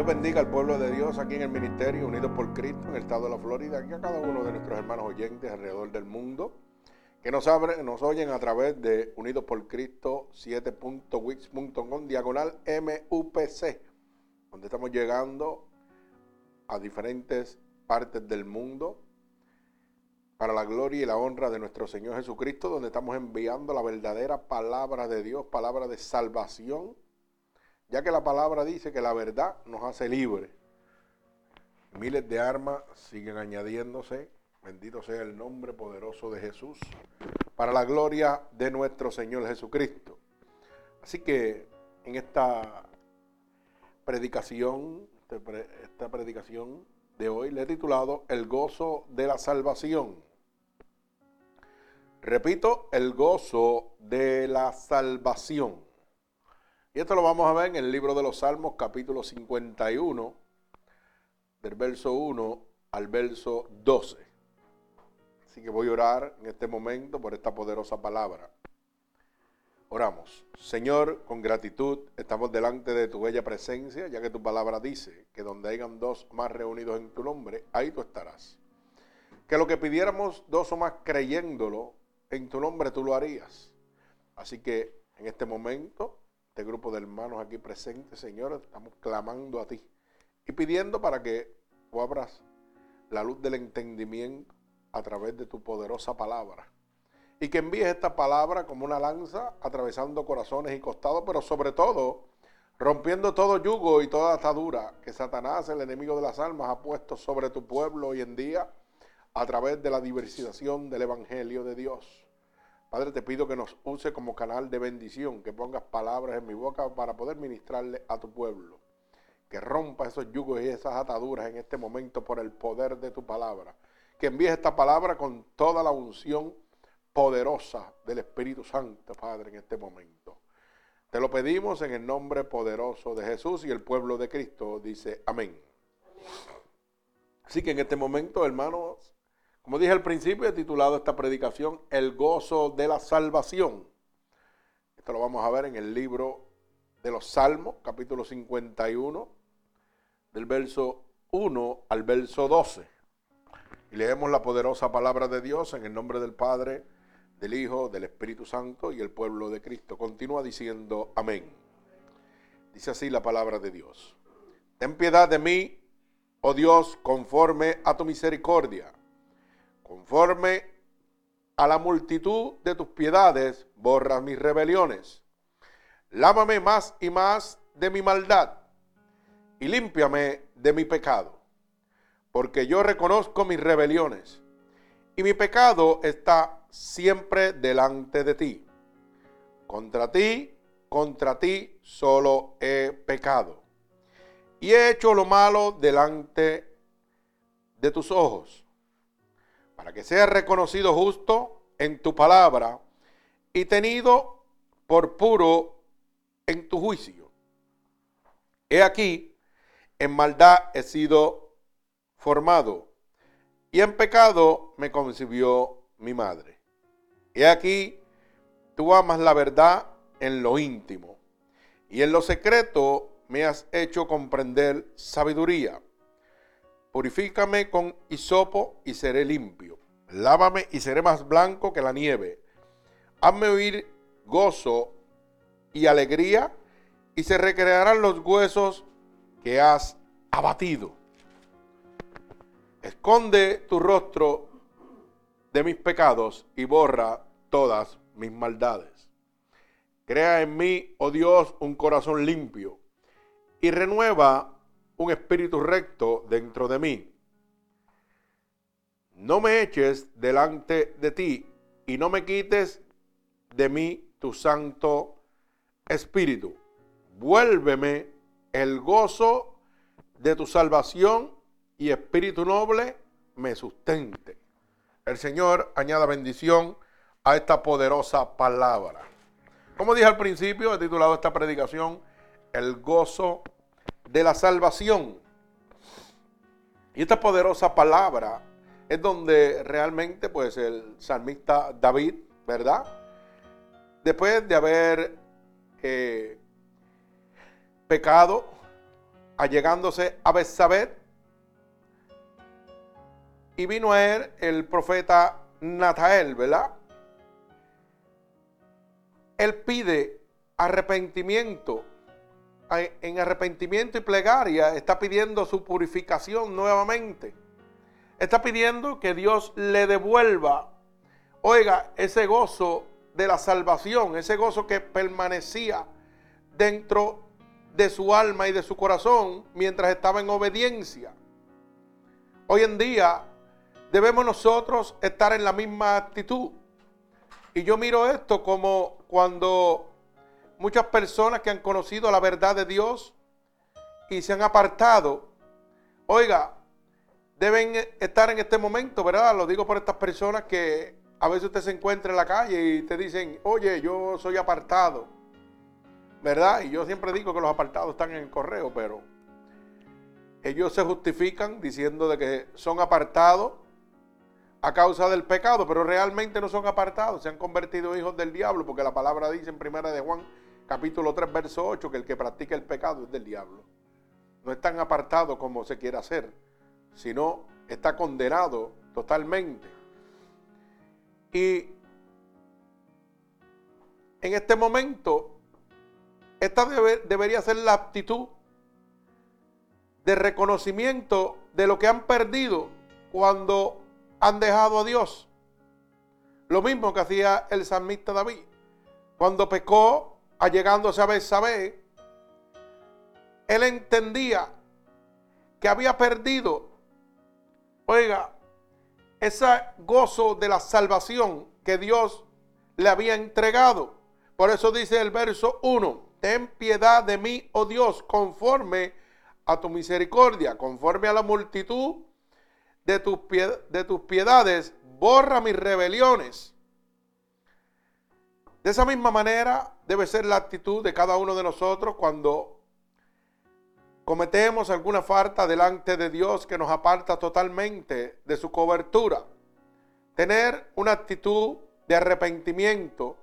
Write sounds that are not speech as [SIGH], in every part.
Dios bendiga al pueblo de Dios aquí en el ministerio, unidos por Cristo, en el estado de la Florida, y a cada uno de nuestros hermanos oyentes alrededor del mundo, que nos, nos oyen a través de Unidos por Cristo 7.wix.com, diagonal MUPC, donde estamos llegando a diferentes partes del mundo para la gloria y la honra de nuestro Señor Jesucristo, donde estamos enviando la verdadera palabra de Dios, palabra de salvación ya que la palabra dice que la verdad nos hace libres. Miles de armas siguen añadiéndose. Bendito sea el nombre poderoso de Jesús. Para la gloria de nuestro Señor Jesucristo. Así que en esta predicación, esta predicación de hoy le he titulado El gozo de la salvación. Repito, el gozo de la salvación. Y esto lo vamos a ver en el libro de los Salmos, capítulo 51, del verso 1 al verso 12. Así que voy a orar en este momento por esta poderosa palabra. Oramos. Señor, con gratitud estamos delante de tu bella presencia, ya que tu palabra dice que donde hayan dos más reunidos en tu nombre, ahí tú estarás. Que lo que pidiéramos dos o más creyéndolo, en tu nombre tú lo harías. Así que en este momento este grupo de hermanos aquí presentes, Señor, estamos clamando a ti y pidiendo para que tú abras la luz del entendimiento a través de tu poderosa palabra. Y que envíes esta palabra como una lanza atravesando corazones y costados, pero sobre todo rompiendo todo yugo y toda atadura que Satanás, el enemigo de las almas, ha puesto sobre tu pueblo hoy en día a través de la diversificación del Evangelio de Dios. Padre, te pido que nos use como canal de bendición, que pongas palabras en mi boca para poder ministrarle a tu pueblo. Que rompa esos yugos y esas ataduras en este momento por el poder de tu palabra. Que envíes esta palabra con toda la unción poderosa del Espíritu Santo, Padre, en este momento. Te lo pedimos en el nombre poderoso de Jesús y el pueblo de Cristo dice amén. Así que en este momento, hermanos, como dije al principio, he titulado esta predicación El gozo de la salvación. Esto lo vamos a ver en el libro de los Salmos, capítulo 51, del verso 1 al verso 12. Y leemos la poderosa palabra de Dios en el nombre del Padre, del Hijo, del Espíritu Santo y el pueblo de Cristo. Continúa diciendo amén. Dice así la palabra de Dios. Ten piedad de mí, oh Dios, conforme a tu misericordia Conforme a la multitud de tus piedades, borra mis rebeliones. Lávame más y más de mi maldad y límpiame de mi pecado, porque yo reconozco mis rebeliones y mi pecado está siempre delante de ti. Contra ti, contra ti solo he pecado y he hecho lo malo delante de tus ojos para que sea reconocido justo en tu palabra y tenido por puro en tu juicio. He aquí, en maldad he sido formado y en pecado me concibió mi madre. He aquí, tú amas la verdad en lo íntimo y en lo secreto me has hecho comprender sabiduría. Purifícame con hisopo y seré limpio. Lávame y seré más blanco que la nieve. Hazme oír gozo y alegría y se recrearán los huesos que has abatido. Esconde tu rostro de mis pecados y borra todas mis maldades. Crea en mí, oh Dios, un corazón limpio y renueva un espíritu recto dentro de mí. No me eches delante de ti y no me quites de mí tu santo espíritu. Vuélveme el gozo de tu salvación y espíritu noble me sustente. El Señor añada bendición a esta poderosa palabra. Como dije al principio, he titulado esta predicación El gozo de la salvación. Y esta poderosa palabra es donde realmente pues el salmista David, ¿verdad? Después de haber eh, pecado, allegándose a Betsabé y vino a él el profeta Natael, ¿verdad? Él pide arrepentimiento. En arrepentimiento y plegaria está pidiendo su purificación nuevamente. Está pidiendo que Dios le devuelva, oiga, ese gozo de la salvación, ese gozo que permanecía dentro de su alma y de su corazón mientras estaba en obediencia. Hoy en día debemos nosotros estar en la misma actitud. Y yo miro esto como cuando muchas personas que han conocido la verdad de Dios y se han apartado, oiga, deben estar en este momento, ¿verdad? Lo digo por estas personas que a veces usted se encuentra en la calle y te dicen, oye, yo soy apartado, ¿verdad? Y yo siempre digo que los apartados están en el correo, pero ellos se justifican diciendo de que son apartados a causa del pecado, pero realmente no son apartados, se han convertido hijos del diablo, porque la palabra dice en primera de Juan, capítulo 3, verso 8, que el que practica el pecado es del diablo. No es tan apartado como se quiere hacer sino está condenado totalmente. Y en este momento, esta debería ser la actitud de reconocimiento de lo que han perdido cuando han dejado a Dios. Lo mismo que hacía el salmista David. Cuando pecó, allegándose a Betsabé, él entendía que había perdido Oiga, ese gozo de la salvación que Dios le había entregado. Por eso dice el verso 1, ten piedad de mí, oh Dios, conforme a tu misericordia, conforme a la multitud de tus, de tus piedades, borra mis rebeliones. De esa misma manera debe ser la actitud de cada uno de nosotros cuando cometemos alguna falta delante de Dios que nos aparta totalmente de su cobertura. Tener una actitud de arrepentimiento,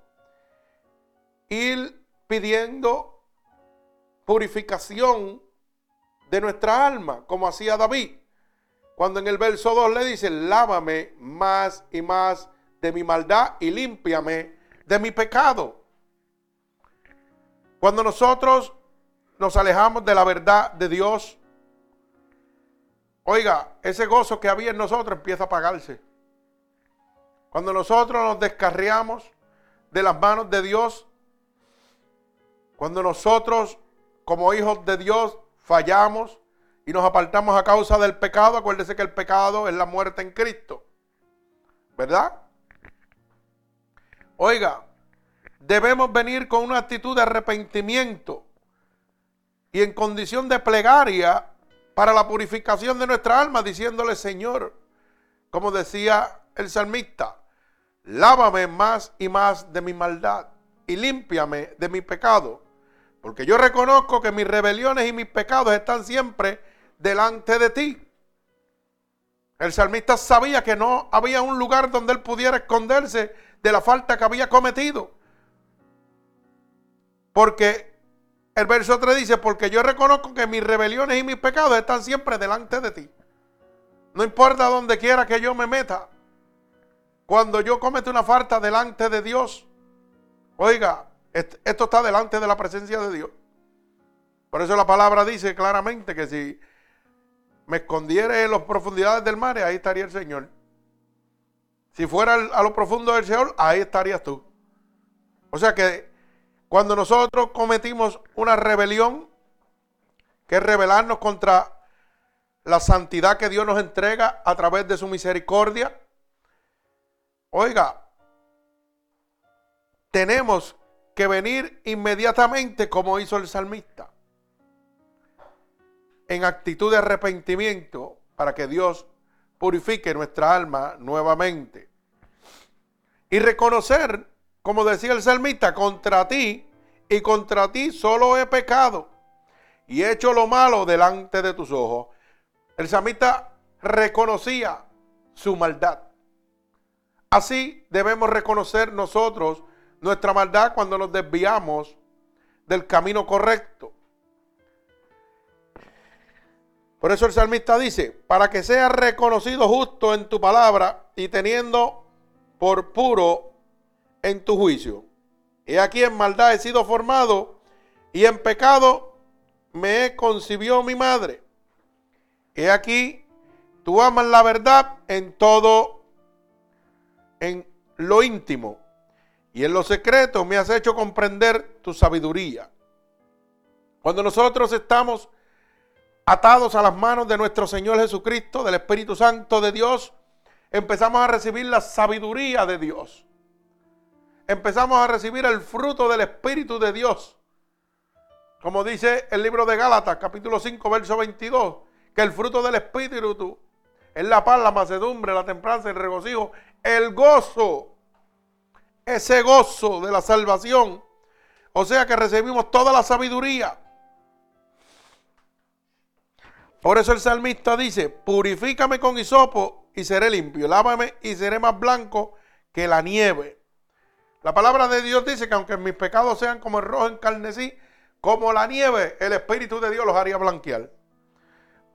ir pidiendo purificación de nuestra alma, como hacía David, cuando en el verso 2 le dice, lávame más y más de mi maldad y límpiame de mi pecado. Cuando nosotros nos alejamos de la verdad de Dios, oiga, ese gozo que había en nosotros empieza a apagarse. Cuando nosotros nos descarriamos de las manos de Dios, cuando nosotros como hijos de Dios fallamos y nos apartamos a causa del pecado, acuérdese que el pecado es la muerte en Cristo. ¿Verdad? Oiga, debemos venir con una actitud de arrepentimiento y en condición de plegaria para la purificación de nuestra alma, diciéndole, Señor, como decía el salmista, lávame más y más de mi maldad y límpiame de mi pecado, porque yo reconozco que mis rebeliones y mis pecados están siempre delante de ti. El salmista sabía que no había un lugar donde él pudiera esconderse de la falta que había cometido. Porque el verso 3 dice, porque yo reconozco que mis rebeliones y mis pecados están siempre delante de ti. No importa donde quiera que yo me meta. Cuando yo cometo una falta delante de Dios, oiga, esto está delante de la presencia de Dios. Por eso la palabra dice claramente que si me escondiera en las profundidades del mar, ahí estaría el Señor. Si fuera a lo profundo del Señor, ahí estarías tú. O sea que cuando nosotros cometimos una rebelión, que es rebelarnos contra la santidad que Dios nos entrega a través de su misericordia, oiga, tenemos que venir inmediatamente como hizo el salmista, en actitud de arrepentimiento para que Dios purifique nuestra alma nuevamente. Y reconocer como decía el salmista, contra ti y contra ti solo he pecado y he hecho lo malo delante de tus ojos. El salmista reconocía su maldad. Así debemos reconocer nosotros nuestra maldad cuando nos desviamos del camino correcto. Por eso el salmista dice, para que sea reconocido justo en tu palabra y teniendo por puro en tu juicio. He aquí en maldad he sido formado y en pecado me concibió mi madre. He aquí, tú amas la verdad en todo, en lo íntimo y en lo secreto me has hecho comprender tu sabiduría. Cuando nosotros estamos atados a las manos de nuestro Señor Jesucristo, del Espíritu Santo de Dios, empezamos a recibir la sabiduría de Dios. Empezamos a recibir el fruto del Espíritu de Dios. Como dice el libro de Gálatas, capítulo 5, verso 22, que el fruto del Espíritu es la paz, la macedumbre, la templanza, el regocijo, el gozo. Ese gozo de la salvación. O sea que recibimos toda la sabiduría. Por eso el salmista dice, purifícame con hisopo y seré limpio, lávame y seré más blanco que la nieve. La palabra de Dios dice que aunque mis pecados sean como el rojo en carnesí, como la nieve, el Espíritu de Dios los haría blanquear.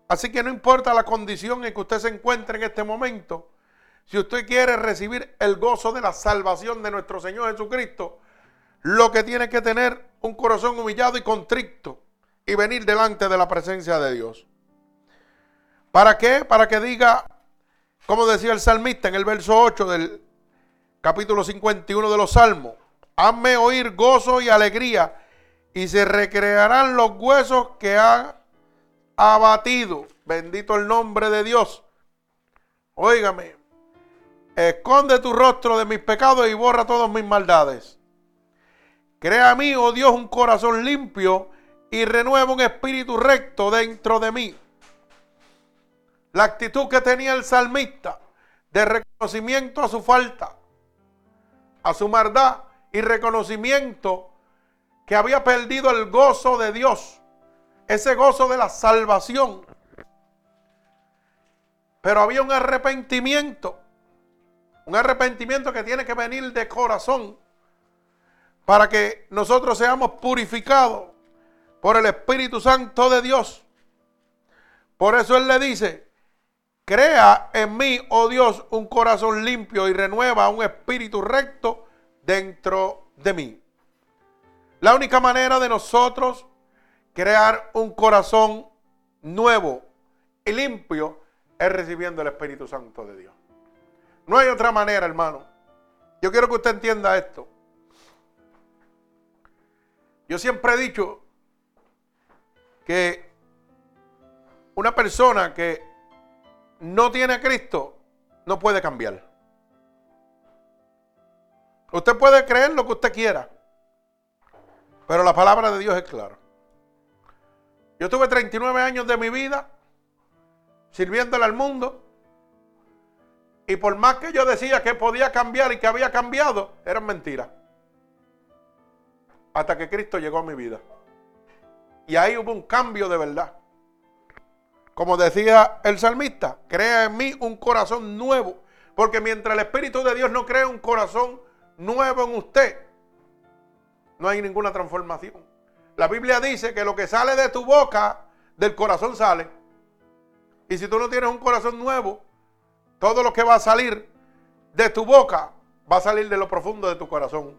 Así que no importa la condición en que usted se encuentre en este momento, si usted quiere recibir el gozo de la salvación de nuestro Señor Jesucristo, lo que tiene que tener un corazón humillado y contrito y venir delante de la presencia de Dios. ¿Para qué? Para que diga, como decía el salmista en el verso 8 del capítulo 51 de los Salmos, hazme oír gozo y alegría y se recrearán los huesos que han abatido. Bendito el nombre de Dios. Óigame, esconde tu rostro de mis pecados y borra todas mis maldades. Crea a mí, oh Dios, un corazón limpio y renueva un espíritu recto dentro de mí. La actitud que tenía el salmista de reconocimiento a su falta, a su maldad y reconocimiento que había perdido el gozo de Dios, ese gozo de la salvación. Pero había un arrepentimiento, un arrepentimiento que tiene que venir de corazón para que nosotros seamos purificados por el Espíritu Santo de Dios. Por eso Él le dice, Crea en mí, oh Dios, un corazón limpio y renueva un espíritu recto dentro de mí. La única manera de nosotros crear un corazón nuevo y limpio es recibiendo el Espíritu Santo de Dios. No hay otra manera, hermano. Yo quiero que usted entienda esto. Yo siempre he dicho que una persona que no tiene a Cristo, no puede cambiar. Usted puede creer lo que usted quiera, pero la palabra de Dios es clara. Yo tuve 39 años de mi vida sirviéndole al mundo. Y por más que yo decía que podía cambiar y que había cambiado, eran mentiras. Hasta que Cristo llegó a mi vida. Y ahí hubo un cambio de verdad. Como decía el salmista, crea en mí un corazón nuevo. Porque mientras el Espíritu de Dios no crea un corazón nuevo en usted, no hay ninguna transformación. La Biblia dice que lo que sale de tu boca, del corazón sale. Y si tú no tienes un corazón nuevo, todo lo que va a salir de tu boca va a salir de lo profundo de tu corazón.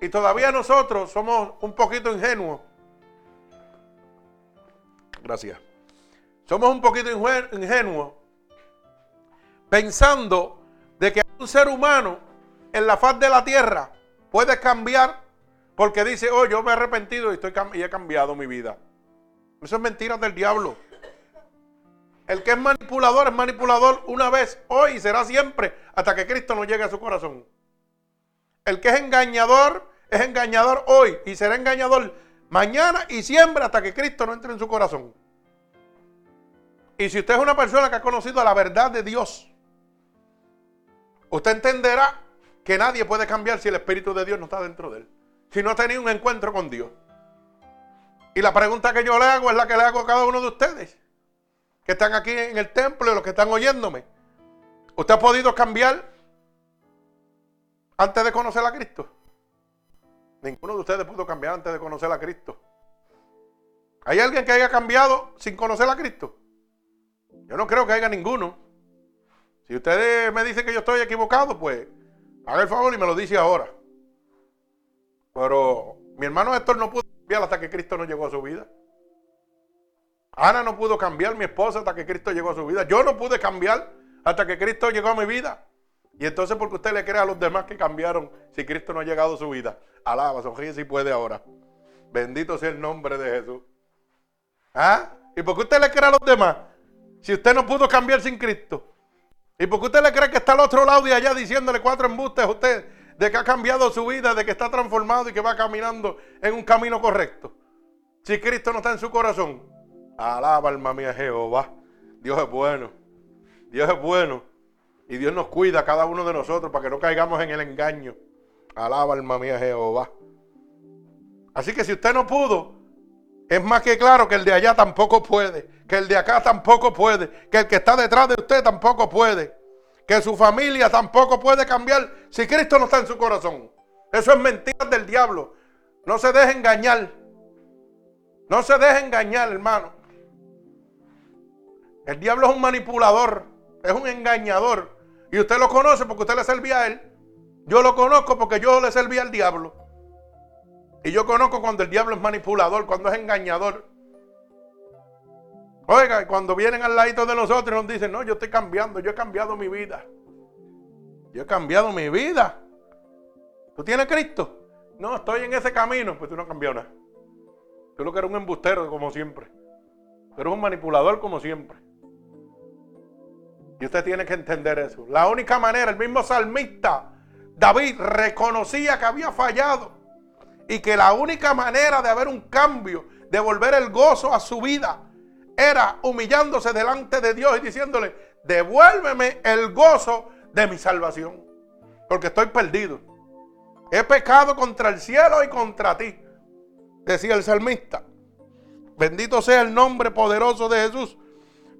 Y todavía nosotros somos un poquito ingenuos Gracias. Somos un poquito ingenuos pensando de que un ser humano en la faz de la tierra puede cambiar porque dice, oh, yo me he arrepentido y, estoy, y he cambiado mi vida. Eso es mentira del diablo. El que es manipulador es manipulador una vez, hoy y será siempre, hasta que Cristo no llegue a su corazón. El que es engañador es engañador hoy y será engañador mañana y siempre hasta que Cristo no entre en su corazón. Y si usted es una persona que ha conocido la verdad de Dios, usted entenderá que nadie puede cambiar si el Espíritu de Dios no está dentro de él. Si no ha tenido un encuentro con Dios. Y la pregunta que yo le hago es la que le hago a cada uno de ustedes, que están aquí en el templo y los que están oyéndome. ¿Usted ha podido cambiar antes de conocer a Cristo? Ninguno de ustedes pudo cambiar antes de conocer a Cristo. ¿Hay alguien que haya cambiado sin conocer a Cristo? Yo no creo que haya ninguno. Si ustedes me dicen que yo estoy equivocado, pues haga el favor y me lo dice ahora. Pero mi hermano Héctor no pudo cambiar hasta que Cristo no llegó a su vida. Ana no pudo cambiar, mi esposa, hasta que Cristo llegó a su vida. Yo no pude cambiar hasta que Cristo llegó a mi vida. Y entonces, porque usted le cree a los demás que cambiaron si Cristo no ha llegado a su vida? Alaba, sonríe si puede ahora. Bendito sea el nombre de Jesús. ¿Ah? ¿Y por qué usted le cree a los demás? Si usted no pudo cambiar sin Cristo. ¿Y por qué usted le cree que está al otro lado de allá diciéndole cuatro embustes a usted de que ha cambiado su vida, de que está transformado y que va caminando en un camino correcto? Si Cristo no está en su corazón. Alaba alma mía Jehová. Dios es bueno. Dios es bueno. Y Dios nos cuida a cada uno de nosotros para que no caigamos en el engaño. Alaba alma mía Jehová. Así que si usted no pudo, es más que claro que el de allá tampoco puede, que el de acá tampoco puede, que el que está detrás de usted tampoco puede, que su familia tampoco puede cambiar si Cristo no está en su corazón. Eso es mentira del diablo. No se deje engañar. No se deje engañar, hermano. El diablo es un manipulador, es un engañador. Y usted lo conoce porque usted le servía a él. Yo lo conozco porque yo le servía al diablo. Y yo conozco cuando el diablo es manipulador, cuando es engañador. Oiga, cuando vienen al ladito de nosotros nos dicen, no, yo estoy cambiando, yo he cambiado mi vida. Yo he cambiado mi vida. ¿Tú tienes Cristo? No, estoy en ese camino. Pues tú no has nada. Tú lo que eres un embustero como siempre. Tú eres un manipulador como siempre. Y usted tiene que entender eso. La única manera, el mismo salmista, David, reconocía que había fallado y que la única manera de haber un cambio, de volver el gozo a su vida, era humillándose delante de Dios y diciéndole, devuélveme el gozo de mi salvación, porque estoy perdido. He pecado contra el cielo y contra ti, decía el salmista. Bendito sea el nombre poderoso de Jesús.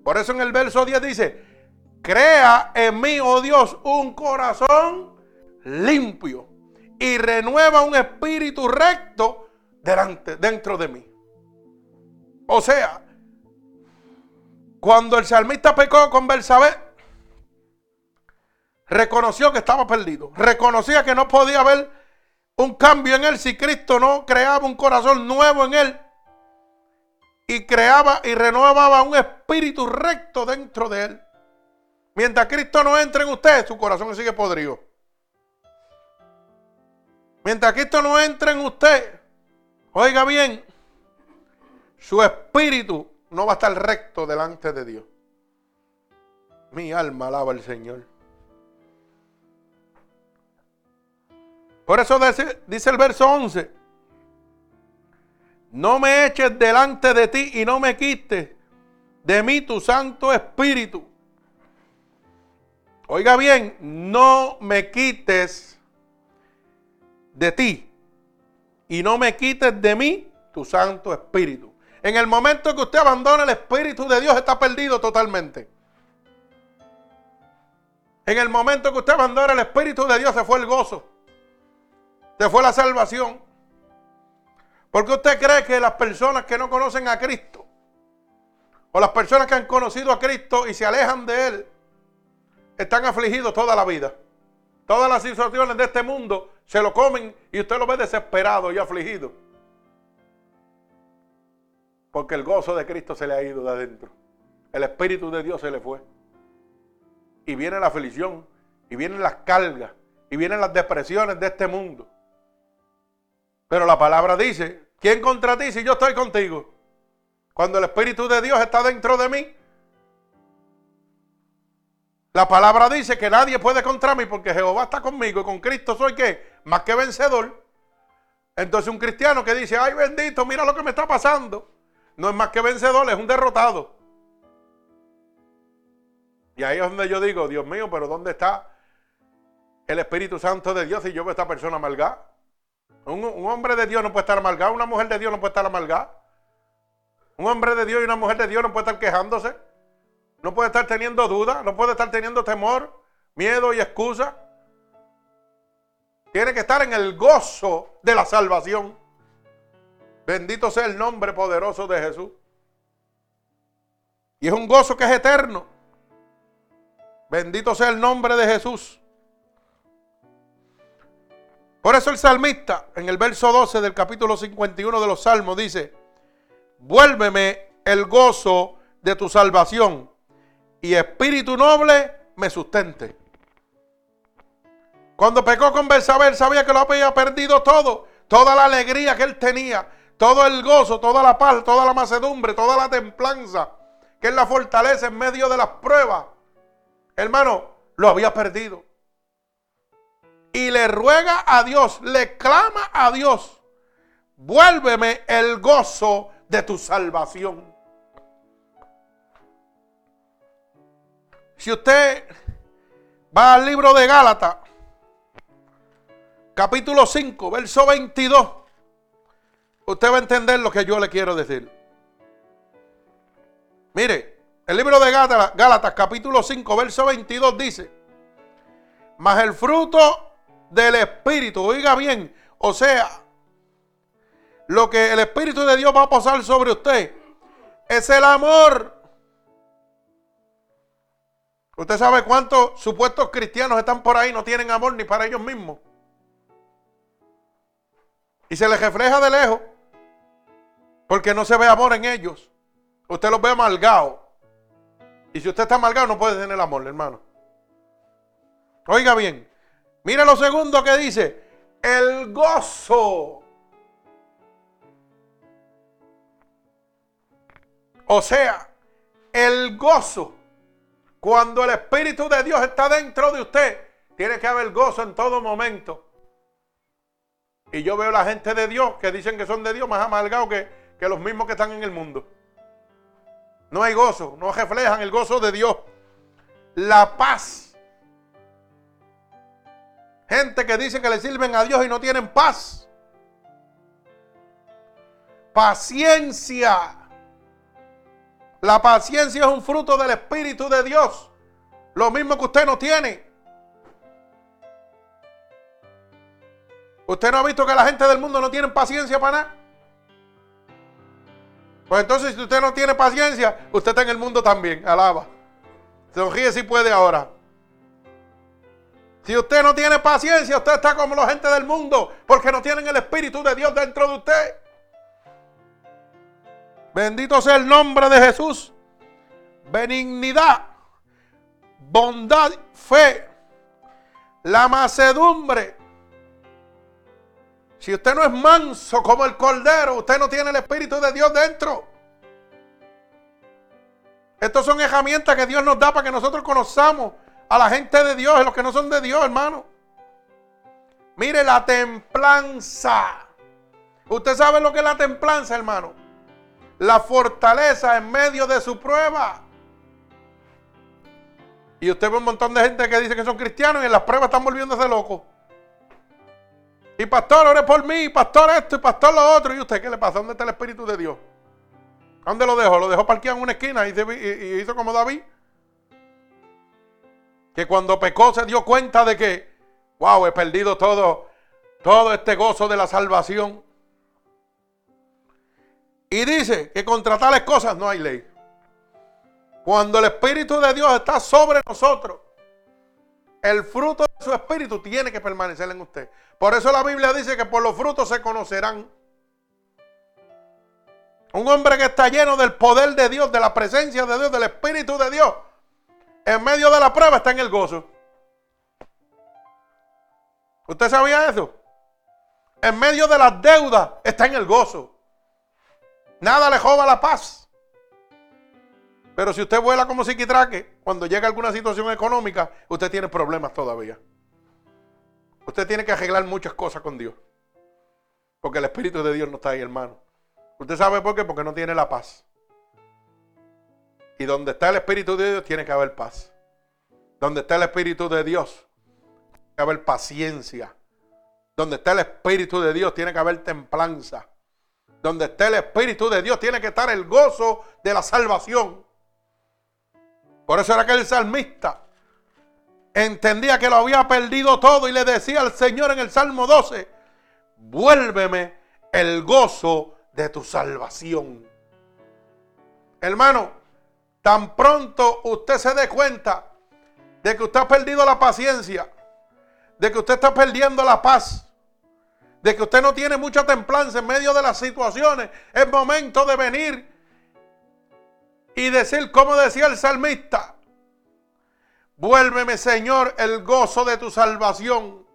Por eso en el verso 10 dice, crea en mí, oh Dios, un corazón limpio y renueva un espíritu recto delante, dentro de mí. O sea, cuando el salmista pecó con Bersabé, reconoció que estaba perdido. Reconocía que no podía haber un cambio en él si Cristo no creaba un corazón nuevo en él y creaba y renovaba un espíritu recto dentro de él. Mientras Cristo no entre en usted, su corazón sigue podrido. Mientras que esto no entre en usted, oiga bien, su espíritu no va a estar recto delante de Dios. Mi alma alaba al Señor. Por eso dice, el verso 11, no me eches delante de ti y no me quites de mí tu Santo Espíritu. Oiga bien, no me quites de ti y no me quites de mí tu Santo Espíritu. En el momento que usted abandona el Espíritu de Dios está perdido totalmente. En el momento que usted abandona el Espíritu de Dios se fue el gozo. Se fue la salvación. Porque usted cree que las personas que no conocen a Cristo o las personas que han conocido a Cristo y se alejan de Él están afligidos toda la vida. Todas las situaciones de este mundo se lo comen y usted lo ve desesperado y afligido. Porque el gozo de Cristo se le ha ido de adentro. El Espíritu de Dios se le fue. Y viene la aflicción, y vienen las cargas, y vienen las depresiones de este mundo. Pero la palabra dice, ¿quién contra ti si yo estoy contigo? Cuando el Espíritu de Dios está dentro de mí, la palabra dice que nadie puede contra mí porque Jehová está conmigo y con Cristo soy qué? Más que vencedor. Entonces un cristiano que dice, ay bendito, mira lo que me está pasando. No es más que vencedor, es un derrotado. Y ahí es donde yo digo, Dios mío, pero ¿dónde está el Espíritu Santo de Dios si yo veo a esta persona amargada? Un, un, hombre de Dios no puede estar amargado, una mujer de Dios no puede estar amargada. Un hombre de Dios y una mujer de Dios no puede estar quejándose. No puede estar teniendo duda, no puede estar teniendo temor, miedo y excusa. Tiene que estar en el gozo de la salvación. Bendito sea el nombre poderoso de Jesús. Y es un gozo que es eterno. Bendito sea el nombre de Jesús. Por eso el salmista en el verso 12 del capítulo 51 de los Salmos dice, vuélveme el gozo de tu salvación y espíritu noble me sustente. Cuando pecó con Belsabel sabía que lo había perdido todo, toda la alegría que él tenía, todo el gozo, toda la paz, toda la macedumbre, toda la templanza, que es la fortaleza en medio de las pruebas. Hermano, lo había perdido. Y le ruega a Dios, le clama a Dios, vuélveme el gozo de tu salvación. Si usted va al libro de Gálatas, capítulo 5, verso 22, usted va a entender lo que yo le quiero decir. Mire, el libro de Gálatas, capítulo 5, verso 22 dice, mas el fruto del Espíritu, oiga bien, o sea, lo que el Espíritu de Dios va a pasar sobre usted es el amor. Usted sabe cuántos supuestos cristianos están por ahí, no tienen amor ni para ellos mismos. Y se les refleja de lejos. Porque no se ve amor en ellos. Usted los ve amargados. Y si usted está amargado no puede tener amor, hermano. Oiga bien. Mire lo segundo que dice. El gozo. O sea, el gozo. Cuando el Espíritu de Dios está dentro de usted, tiene que haber gozo en todo momento. Y yo veo la gente de Dios que dicen que son de Dios más amargados que, que los mismos que están en el mundo. No hay gozo, no reflejan el gozo de Dios. La paz. Gente que dice que le sirven a Dios y no tienen paz. Paciencia. La paciencia es un fruto del Espíritu de Dios. Lo mismo que usted no tiene. ¿Usted no ha visto que la gente del mundo no tiene paciencia para nada? Pues entonces, si usted no tiene paciencia, usted está en el mundo también. Alaba. Sonríe si puede ahora. Si usted no tiene paciencia, usted está como la gente del mundo, porque no tienen el Espíritu de Dios dentro de usted. Bendito sea el nombre de Jesús. Benignidad, bondad, fe, la macedumbre, si usted no es manso como el cordero, usted no tiene el Espíritu de Dios dentro. Estas son herramientas que Dios nos da para que nosotros conozcamos a la gente de Dios y los que no son de Dios, hermano. Mire la templanza. Usted sabe lo que es la templanza, hermano. La fortaleza en medio de su prueba. Y usted ve un montón de gente que dice que son cristianos y en las pruebas están volviéndose locos. Y pastor, ore por mí, pastor esto y pastor lo otro. ¿Y usted qué le pasa? ¿Dónde está el Espíritu de Dios? ¿Dónde lo dejó? ¿Lo dejó parqueado en una esquina y, hizo como David? Que cuando pecó se dio cuenta de que, wow, he perdido todo, todo este gozo de la salvación. Y dice que contra tales cosas no hay ley. Cuando el Espíritu de Dios está sobre nosotros, el fruto de su espíritu tiene que permanecer en usted. Por eso la Biblia dice que por los frutos se conocerán. Un hombre que está lleno del poder de Dios, de la presencia de Dios, del Espíritu de Dios, en medio de la prueba está en el gozo. ¿Usted sabía eso? En medio de las deudas está en el gozo. Nada le joba la paz. Pero si usted vuela como psiquitraque, cuando llega alguna situación económica, usted tiene problemas todavía. Usted tiene que arreglar muchas cosas con Dios. Porque el Espíritu de Dios no está ahí, hermano. ¿Usted sabe por qué? Porque no tiene la paz. Y donde está el Espíritu de Dios, tiene que haber paz. Donde está el Espíritu de Dios, tiene que haber paciencia. Donde está el Espíritu de Dios, tiene que haber templanza. Donde está el Espíritu de Dios, tiene que estar el gozo de la salvación. Por eso era que el salmista entendía que lo había perdido todo y le decía al Señor en el Salmo 12, vuélveme el gozo de tu salvación. Hermano, tan pronto usted se dé cuenta de que usted ha perdido la paciencia, de que usted está perdiendo la paz, de que usted no tiene mucha templanza en medio de las situaciones, es momento de venir y decir como decía el salmista, vuélveme Señor el gozo de tu salvación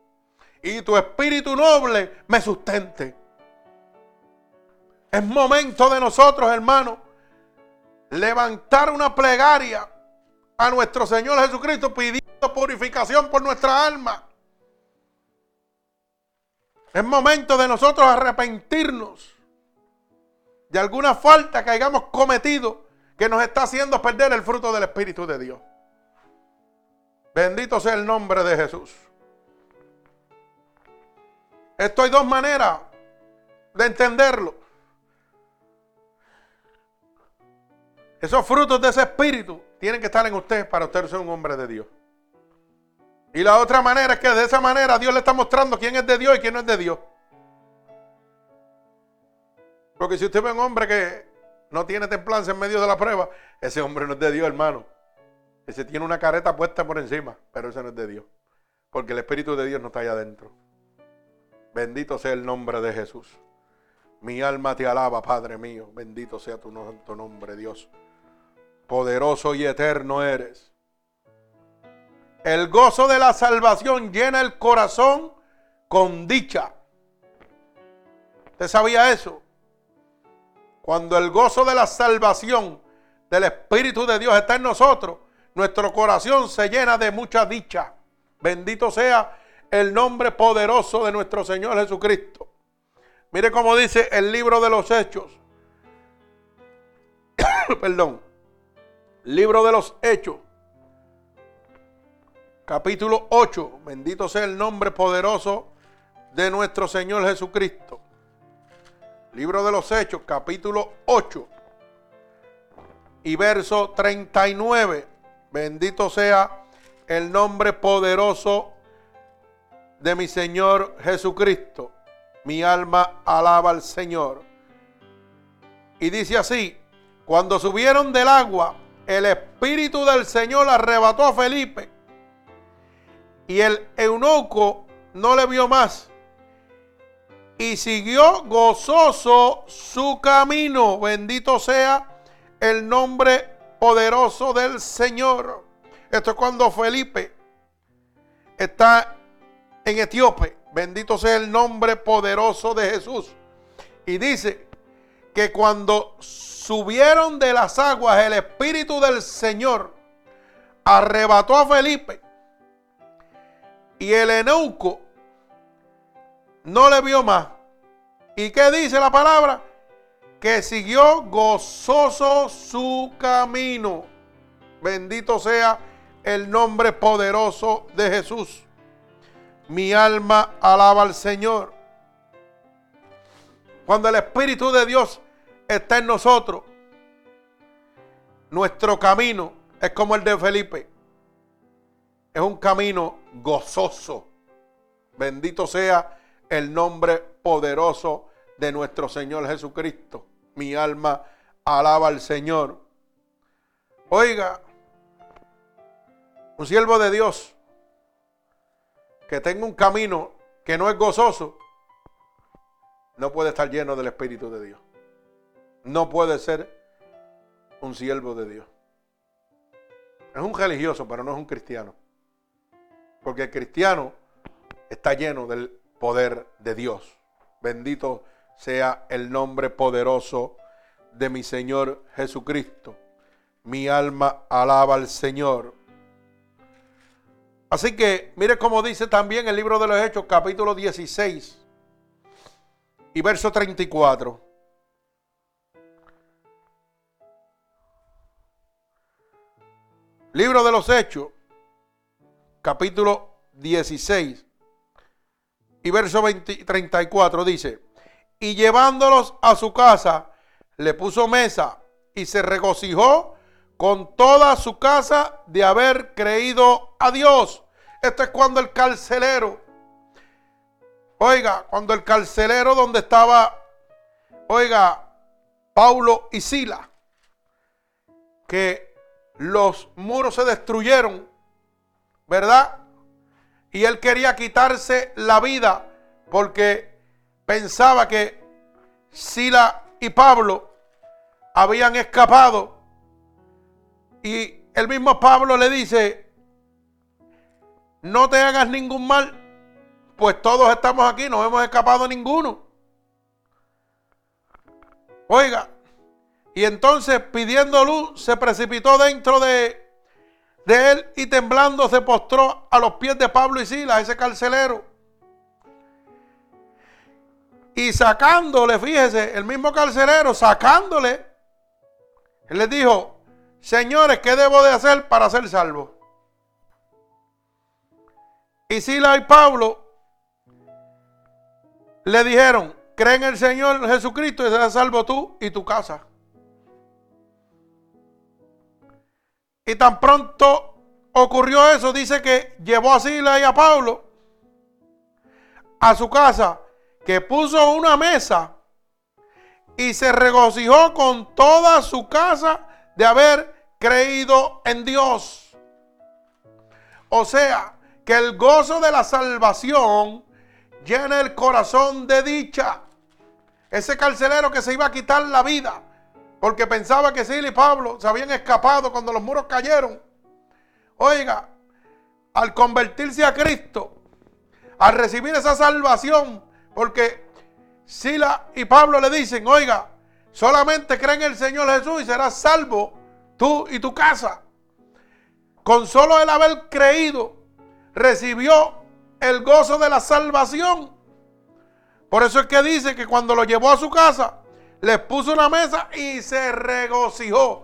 y tu espíritu noble me sustente. Es momento de nosotros, hermanos, levantar una plegaria a nuestro Señor Jesucristo pidiendo purificación por nuestra alma. Es momento de nosotros arrepentirnos de alguna falta que hayamos cometido que nos está haciendo perder el fruto del Espíritu de Dios. Bendito sea el nombre de Jesús. Esto hay dos maneras de entenderlo. Esos frutos de ese espíritu tienen que estar en usted para usted ser un hombre de Dios. Y la otra manera es que de esa manera Dios le está mostrando quién es de Dios y quién no es de Dios. Porque si usted ve un hombre que no tiene templanza en medio de la prueba, ese hombre no es de Dios, hermano. Ese tiene una careta puesta por encima, pero ese no es de Dios. Porque el Espíritu de Dios no está allá adentro. Bendito sea el nombre de Jesús. Mi alma te alaba, Padre mío. Bendito sea tu, tu nombre, Dios. Poderoso y eterno eres. El gozo de la salvación llena el corazón con dicha. ¿Usted sabía eso? Cuando el gozo de la salvación del Espíritu de Dios está en nosotros, nuestro corazón se llena de mucha dicha. Bendito sea el nombre poderoso de nuestro Señor Jesucristo. Mire cómo dice el libro de los Hechos. [COUGHS] Perdón. Libro de los Hechos. Capítulo 8. Bendito sea el nombre poderoso de nuestro Señor Jesucristo. Libro de los Hechos, capítulo 8 y verso 39. Bendito sea el nombre poderoso de mi Señor Jesucristo. Mi alma alaba al Señor. Y dice así, cuando subieron del agua, el Espíritu del Señor arrebató a Felipe. Y el eunuco no le vio más y siguió gozoso su camino. Bendito sea el nombre poderoso del Señor. Esto es cuando Felipe está en Etíope. Bendito sea el nombre poderoso de Jesús. Y dice que cuando subieron de las aguas, el Espíritu del Señor arrebató a Felipe. Y el eunuco no le vio más. ¿Y qué dice la palabra? Que siguió gozoso su camino. Bendito sea el nombre poderoso de Jesús. Mi alma alaba al Señor. Cuando el Espíritu de Dios está en nosotros, nuestro camino es como el de Felipe. Es un camino gozoso. Bendito sea el nombre poderoso de nuestro Señor Jesucristo. Mi alma alaba al Señor. Oiga, un siervo de Dios que tenga un camino que no es gozoso, no puede estar lleno del Espíritu de Dios. No puede ser un siervo de Dios. Es un religioso, pero no es un cristiano. Porque el cristiano está lleno del poder de Dios. Bendito sea el nombre poderoso de mi Señor Jesucristo. Mi alma alaba al Señor. Así que mire cómo dice también el libro de los Hechos, capítulo 16 y verso 34. Libro de los Hechos, capítulo 16 y verso 34 dice, y llevándolos a su casa, le puso mesa y se regocijó con toda su casa de haber creído a Dios. Esto es cuando el carcelero, oiga, cuando el carcelero donde estaba oiga, Paulo y Sila, que los muros se destruyeron, ¿verdad? Y él quería quitarse la vida porque pensaba que Sila y Pablo habían escapado. Y el mismo Pablo le dice, no te hagas ningún mal, pues todos estamos aquí, no hemos escapado ninguno. Oiga, y entonces pidiendo luz se precipitó dentro de, de él y temblando se postró a los pies de Pablo y Silas, ese carcelero. Y sacándole, fíjese, el mismo carcelero, sacándole, él les dijo, señores, ¿qué debo de hacer para ser salvo? Y Silas y Pablo le dijeron, cree en el Señor Jesucristo y serás salvo tú y tu casa. Y tan pronto ocurrió eso, dice que llevó a Sila y a Pablo a su casa, que puso una mesa y se regocijó con toda su casa de haber creído en Dios. O sea, que el gozo de la salvación llena el corazón de dicha. Ese carcelero que se iba a quitar la vida porque pensaba que Sila y Pablo se habían escapado cuando los muros cayeron. Oiga, al convertirse a Cristo, al recibir esa salvación, porque Sila y Pablo le dicen, oiga, solamente cree en el Señor Jesús y serás salvo tú y tu casa. Con solo el haber creído, recibió el gozo de la salvación. Por eso es que dice que cuando lo llevó a su casa, les puso una mesa y se regocijó.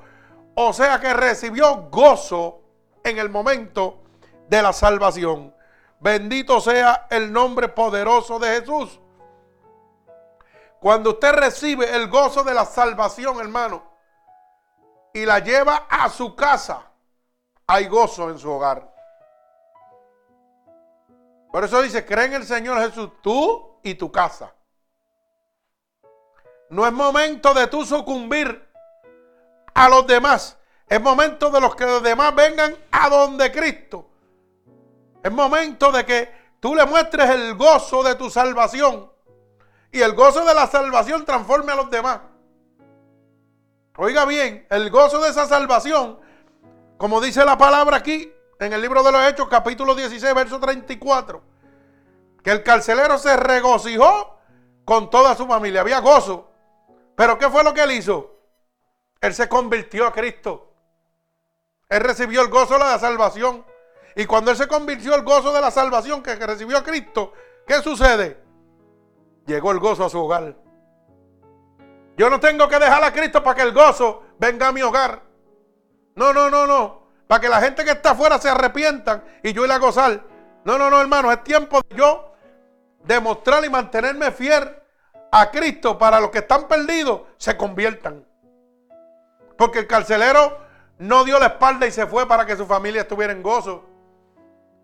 O sea que recibió gozo en el momento de la salvación. Bendito sea el nombre poderoso de Jesús. Cuando usted recibe el gozo de la salvación, hermano, y la lleva a su casa, hay gozo en su hogar. Por eso dice, cree en el Señor Jesús, tú y tu casa. No es momento de tú sucumbir a los demás. Es momento de los que los demás vengan a donde Cristo. Es momento de que tú le muestres el gozo de tu salvación. Y el gozo de la salvación transforme a los demás. Oiga bien, el gozo de esa salvación, como dice la palabra aquí, en el libro de los Hechos, capítulo 16, verso 34, que el carcelero se regocijó con toda su familia. Había gozo. Pero ¿qué fue lo que él hizo? Él se convirtió a Cristo. Él recibió el gozo de la salvación. Y cuando él se convirtió el gozo de la salvación que recibió a Cristo, ¿qué sucede? Llegó el gozo a su hogar. Yo no tengo que dejar a Cristo para que el gozo venga a mi hogar. No, no, no, no. Para que la gente que está afuera se arrepientan y yo iré a gozar. No, no, no, hermano. Es tiempo de yo demostrar y mantenerme fiel a Cristo para los que están perdidos se conviertan. Porque el carcelero no dio la espalda y se fue para que su familia estuviera en gozo.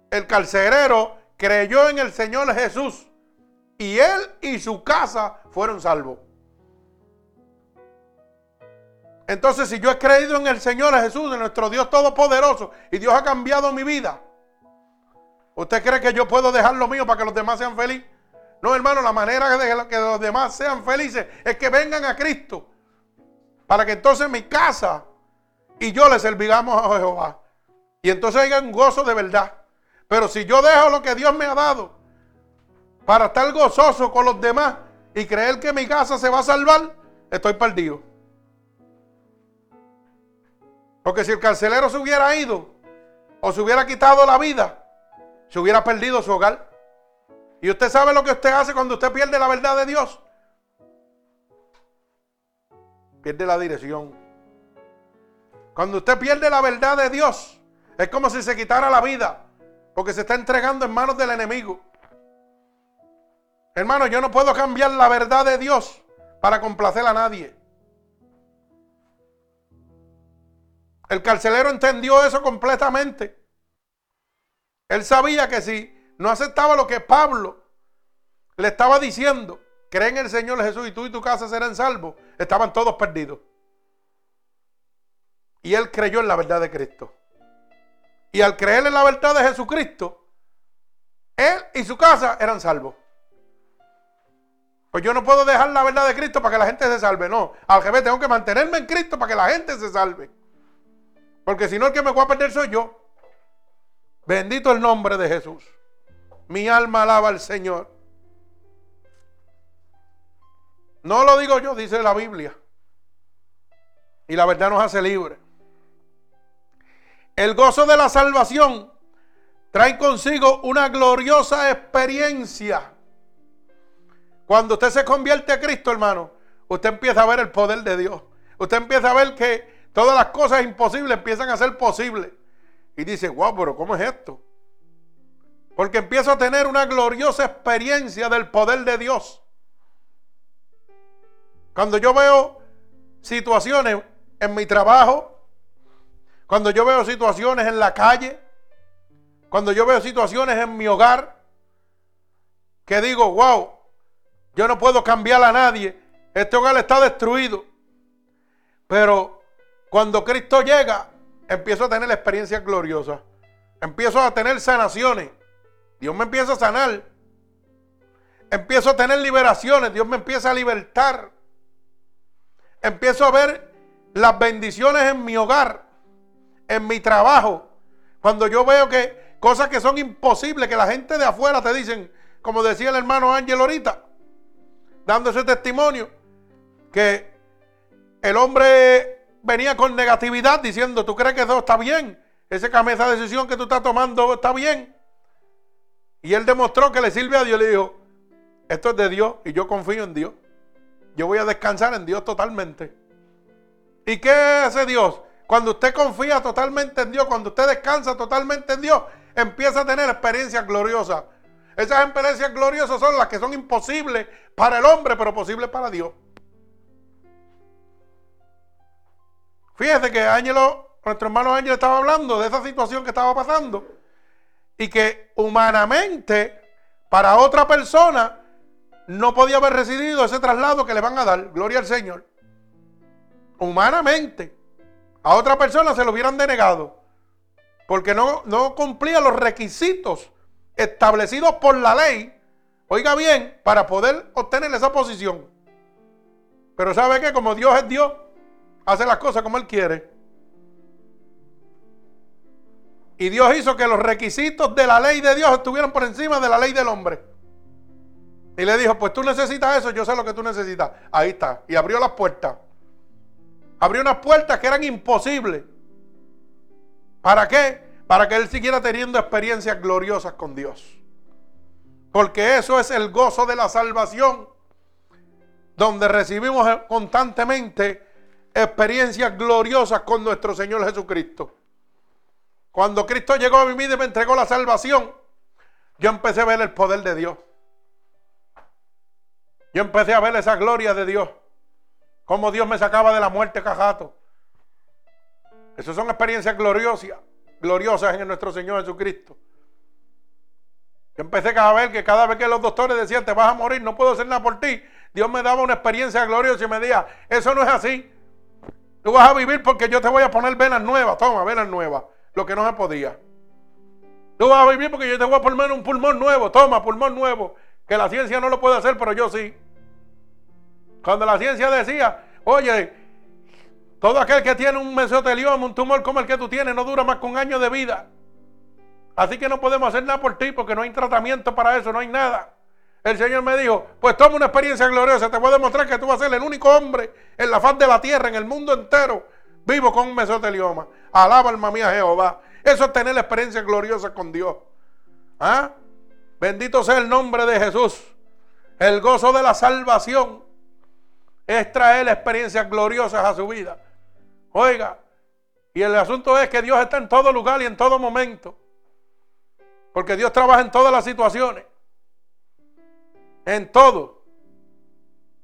El carcelero creyó en el Señor Jesús y él y su casa fueron salvos. Entonces, si yo he creído en el Señor Jesús, en nuestro Dios Todopoderoso, y Dios ha cambiado mi vida, ¿usted cree que yo puedo dejar lo mío para que los demás sean felices? No, hermano, la manera de que los demás sean felices es que vengan a Cristo. Para que entonces mi casa y yo le servigamos a Jehová. Y entonces haya un gozo de verdad. Pero si yo dejo lo que Dios me ha dado para estar gozoso con los demás y creer que mi casa se va a salvar, estoy perdido. Porque si el carcelero se hubiera ido o se hubiera quitado la vida, se hubiera perdido su hogar. ¿Y usted sabe lo que usted hace cuando usted pierde la verdad de Dios? Pierde la dirección. Cuando usted pierde la verdad de Dios, es como si se quitara la vida, porque se está entregando en manos del enemigo. Hermano, yo no puedo cambiar la verdad de Dios para complacer a nadie. El carcelero entendió eso completamente. Él sabía que si no aceptaba lo que Pablo le estaba diciendo cree en el Señor Jesús y tú y tu casa serán salvos, estaban todos perdidos. Y él creyó en la verdad de Cristo. Y al creer en la verdad de Jesucristo, él y su casa eran salvos. Pues yo no puedo dejar la verdad de Cristo para que la gente se salve. No, al revés, tengo que mantenerme en Cristo para que la gente se salve. Porque si no, el que me voy a perder soy yo. Bendito el nombre de Jesús. Mi alma alaba al Señor. No lo digo yo, dice la Biblia. Y la verdad nos hace libres. El gozo de la salvación trae consigo una gloriosa experiencia. Cuando usted se convierte a Cristo, hermano, usted empieza a ver el poder de Dios. Usted empieza a ver que todas las cosas imposibles empiezan a ser posibles. Y dice, wow, pero ¿cómo es esto? Porque empiezo a tener una gloriosa experiencia del poder de Dios. Cuando yo veo situaciones en mi trabajo, cuando yo veo situaciones en la calle, cuando yo veo situaciones en mi hogar, que digo, wow, yo no puedo cambiar a nadie, este hogar está destruido. Pero cuando Cristo llega, empiezo a tener experiencias gloriosas, empiezo a tener sanaciones, Dios me empieza a sanar, empiezo a tener liberaciones, Dios me empieza a libertar, empiezo a ver las bendiciones en mi hogar en mi trabajo, cuando yo veo que cosas que son imposibles, que la gente de afuera te dicen, como decía el hermano Ángel ahorita, dando ese testimonio, que el hombre venía con negatividad diciendo, ¿tú crees que todo está bien? Ese esa decisión que tú estás tomando está bien. Y él demostró que le sirve a Dios. Le dijo, esto es de Dios y yo confío en Dios. Yo voy a descansar en Dios totalmente. ¿Y qué hace Dios? Cuando usted confía totalmente en Dios, cuando usted descansa totalmente en Dios, empieza a tener experiencias gloriosas. Esas experiencias gloriosas son las que son imposibles para el hombre, pero posibles para Dios. Fíjese que Ángelo, nuestro hermano Ángel estaba hablando de esa situación que estaba pasando y que humanamente para otra persona no podía haber recibido ese traslado que le van a dar. Gloria al Señor. Humanamente. A otra persona se lo hubieran denegado porque no, no cumplía los requisitos establecidos por la ley, oiga bien, para poder obtener esa posición. Pero sabe que como Dios es Dios, hace las cosas como Él quiere. Y Dios hizo que los requisitos de la ley de Dios estuvieran por encima de la ley del hombre. Y le dijo, pues tú necesitas eso, yo sé lo que tú necesitas. Ahí está. Y abrió las puertas. Abrió unas puertas que eran imposibles. ¿Para qué? Para que él siguiera teniendo experiencias gloriosas con Dios. Porque eso es el gozo de la salvación. Donde recibimos constantemente experiencias gloriosas con nuestro Señor Jesucristo. Cuando Cristo llegó a mi vida y me entregó la salvación, yo empecé a ver el poder de Dios. Yo empecé a ver esa gloria de Dios. Cómo Dios me sacaba de la muerte cajato. Esas son experiencias gloriosas, gloriosas en nuestro Señor Jesucristo. Yo empecé a ver que cada vez que los doctores decían, te vas a morir, no puedo hacer nada por ti, Dios me daba una experiencia gloriosa y me decía, eso no es así. Tú vas a vivir porque yo te voy a poner venas nuevas, toma, venas nuevas, lo que no se podía. Tú vas a vivir porque yo te voy a poner un pulmón nuevo, toma, pulmón nuevo, que la ciencia no lo puede hacer, pero yo sí. Cuando la ciencia decía, oye, todo aquel que tiene un mesotelioma, un tumor como el que tú tienes, no dura más que un año de vida. Así que no podemos hacer nada por ti porque no hay tratamiento para eso, no hay nada. El Señor me dijo, pues toma una experiencia gloriosa, te voy a demostrar que tú vas a ser el único hombre en la faz de la tierra, en el mundo entero, vivo con un mesotelioma. Alaba alma mía Jehová. Eso es tener la experiencia gloriosa con Dios. ¿Ah? Bendito sea el nombre de Jesús. El gozo de la salvación es traer experiencias gloriosas a su vida. Oiga, y el asunto es que Dios está en todo lugar y en todo momento. Porque Dios trabaja en todas las situaciones. En todo.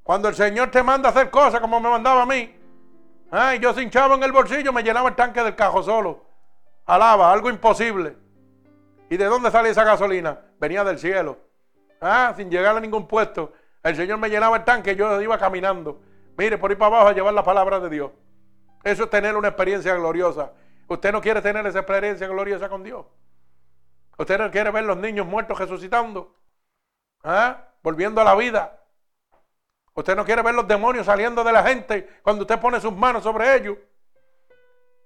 Cuando el Señor te manda a hacer cosas como me mandaba a mí. Ay, yo sin chavo en el bolsillo me llenaba el tanque del cajo solo. Alaba, algo imposible. ¿Y de dónde sale esa gasolina? Venía del cielo. Ah, sin llegar a ningún puesto. El Señor me llenaba el tanque, yo iba caminando. Mire, por ahí para abajo a llevar la palabra de Dios. Eso es tener una experiencia gloriosa. Usted no quiere tener esa experiencia gloriosa con Dios. Usted no quiere ver los niños muertos resucitando. ¿Ah? Volviendo a la vida. Usted no quiere ver los demonios saliendo de la gente cuando usted pone sus manos sobre ellos.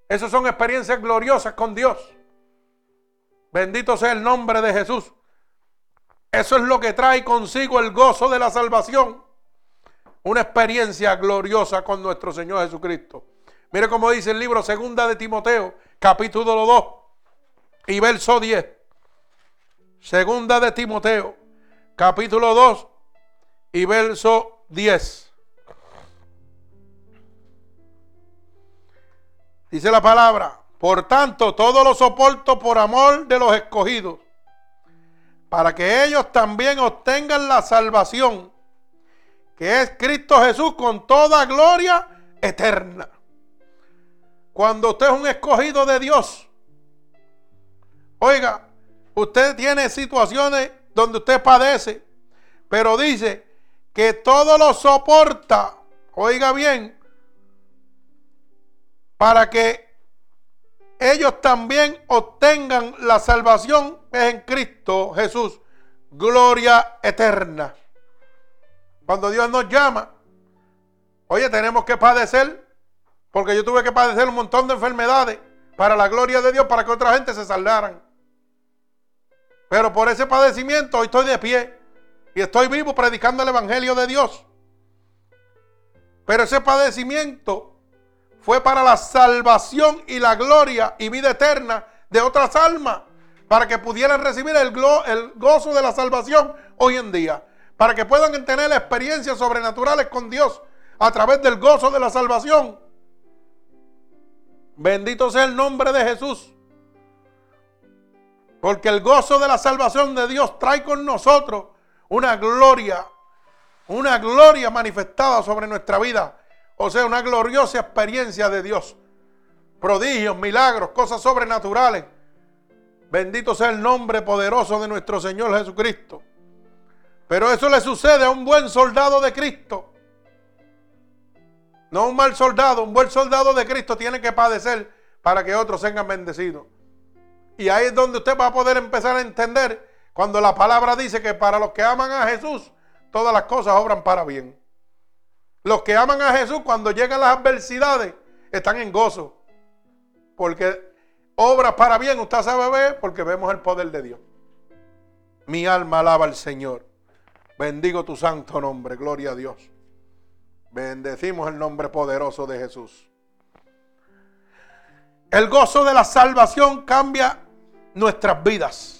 Esas son experiencias gloriosas con Dios. Bendito sea el nombre de Jesús. Eso es lo que trae consigo el gozo de la salvación. Una experiencia gloriosa con nuestro Señor Jesucristo. Mire cómo dice el libro Segunda de Timoteo, capítulo 2 y verso 10. Segunda de Timoteo, capítulo 2 y verso 10. Dice la palabra, por tanto, todo lo soporto por amor de los escogidos, para que ellos también obtengan la salvación, que es Cristo Jesús con toda gloria eterna. Cuando usted es un escogido de Dios, oiga, usted tiene situaciones donde usted padece, pero dice que todo lo soporta, oiga bien, para que ellos también obtengan la salvación es en Cristo Jesús, gloria eterna. Cuando Dios nos llama, oye, tenemos que padecer porque yo tuve que padecer un montón de enfermedades para la gloria de Dios, para que otra gente se saldaran. Pero por ese padecimiento hoy estoy de pie y estoy vivo predicando el Evangelio de Dios. Pero ese padecimiento fue para la salvación y la gloria y vida eterna de otras almas, para que pudieran recibir el, gozo de la salvación hoy en día, para que puedan tener experiencias sobrenaturales con Dios a través del gozo de la salvación. Bendito sea el nombre de Jesús. Porque el gozo de la salvación de Dios trae con nosotros una gloria, una gloria manifestada sobre nuestra vida. O sea, una gloriosa experiencia de Dios. Prodigios, milagros, cosas sobrenaturales. Bendito sea el nombre poderoso de nuestro Señor Jesucristo. Pero eso le sucede a un buen soldado de Cristo. No un mal soldado, un buen soldado de Cristo tiene que padecer para que otros sean bendecidos. Y ahí es donde usted va a poder empezar a entender cuando la palabra dice que para los que aman a Jesús, todas las cosas obran para bien. Los que aman a Jesús cuando llegan las adversidades están en gozo. Porque obras para bien, usted sabe ver, porque vemos el poder de Dios. Mi alma alaba al Señor. Bendigo tu santo nombre, gloria a Dios. Bendecimos el nombre poderoso de Jesús. El gozo de la salvación cambia nuestras vidas.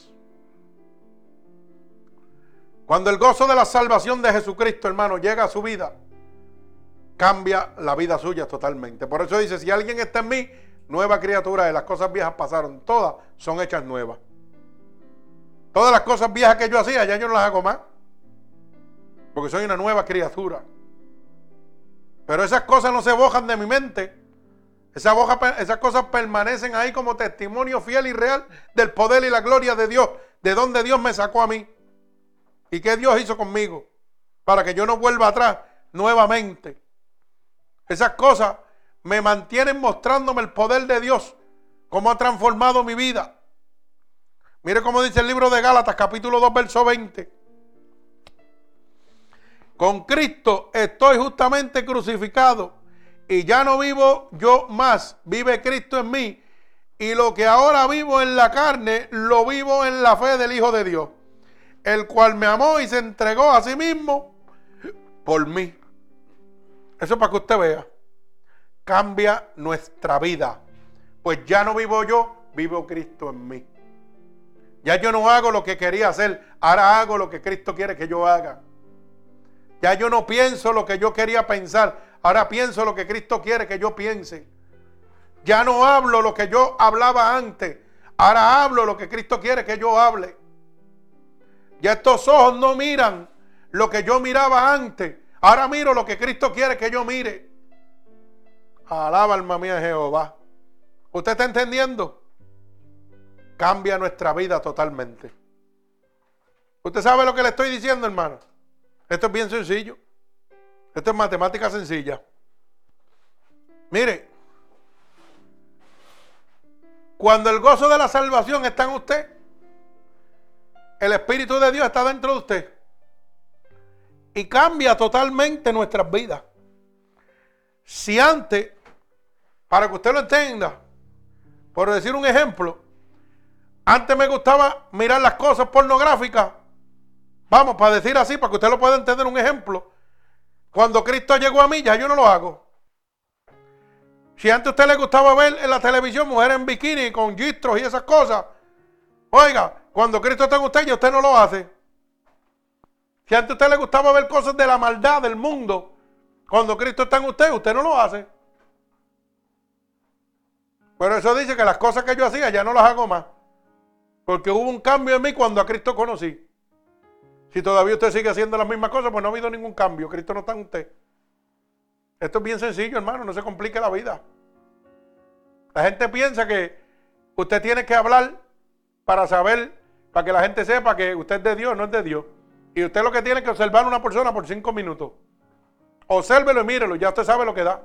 Cuando el gozo de la salvación de Jesucristo, hermano, llega a su vida, cambia la vida suya totalmente. Por eso dice, si alguien está en mí, nueva criatura, y las cosas viejas pasaron, todas son hechas nuevas. Todas las cosas viejas que yo hacía, ya yo no las hago más. Porque soy una nueva criatura. Pero esas cosas no se bojan de mi mente. Esas, esas cosas permanecen ahí como testimonio fiel y real del poder y la gloria de Dios. De donde Dios me sacó a mí. Y qué Dios hizo conmigo. Para que yo no vuelva atrás nuevamente. Esas cosas me mantienen mostrándome el poder de Dios. Cómo ha transformado mi vida. Mire cómo dice el libro de Gálatas capítulo 2 verso 20. Con Cristo estoy justamente crucificado y ya no vivo yo más, vive Cristo en mí. Y lo que ahora vivo en la carne, lo vivo en la fe del Hijo de Dios, el cual me amó y se entregó a sí mismo por mí. Eso para que usted vea. Cambia nuestra vida. Pues ya no vivo yo, vivo Cristo en mí. Ya yo no hago lo que quería hacer, ahora hago lo que Cristo quiere que yo haga. Ya yo no pienso lo que yo quería pensar. Ahora pienso lo que Cristo quiere que yo piense. Ya no hablo lo que yo hablaba antes. Ahora hablo lo que Cristo quiere que yo hable. Ya estos ojos no miran lo que yo miraba antes. Ahora miro lo que Cristo quiere que yo mire. Alaba alma mía Jehová. ¿Usted está entendiendo? Cambia nuestra vida totalmente. ¿Usted sabe lo que le estoy diciendo, hermano? Esto es bien sencillo. Esto es matemática sencilla. Mire, cuando el gozo de la salvación está en usted, el Espíritu de Dios está dentro de usted. Y cambia totalmente nuestras vidas. Si antes, para que usted lo entienda, por decir un ejemplo, antes me gustaba mirar las cosas pornográficas. Vamos, para decir así, para que usted lo pueda entender un ejemplo. Cuando Cristo llegó a mí, ya yo no lo hago. Si antes a usted le gustaba ver en la televisión mujeres en bikini con gistros y esas cosas, oiga, cuando Cristo está en usted, ya usted no lo hace. Si antes a usted le gustaba ver cosas de la maldad del mundo, cuando Cristo está en usted, usted no lo hace. Pero eso dice que las cosas que yo hacía ya no las hago más. Porque hubo un cambio en mí cuando a Cristo conocí. Si todavía usted sigue haciendo las mismas cosas, pues no ha habido ningún cambio. Cristo no está en usted. Esto es bien sencillo, hermano. No se complique la vida. La gente piensa que usted tiene que hablar para saber, para que la gente sepa que usted es de Dios, no es de Dios. Y usted lo que tiene que observar a una persona por cinco minutos. Obsérvelo y mírelo, ya usted sabe lo que da.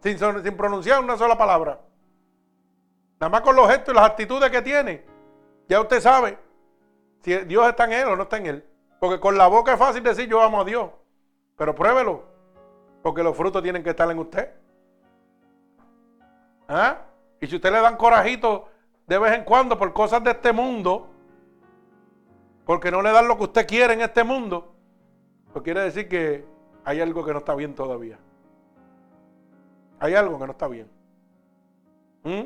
Sin, sin pronunciar una sola palabra. Nada más con los gestos y las actitudes que tiene. Ya usted sabe si Dios está en él o no está en él. Porque con la boca es fácil decir yo amo a Dios. Pero pruébelo. Porque los frutos tienen que estar en usted. ¿Ah? Y si usted le dan corajito de vez en cuando por cosas de este mundo, porque no le dan lo que usted quiere en este mundo, pues quiere decir que hay algo que no está bien todavía. Hay algo que no está bien. ¿Mm?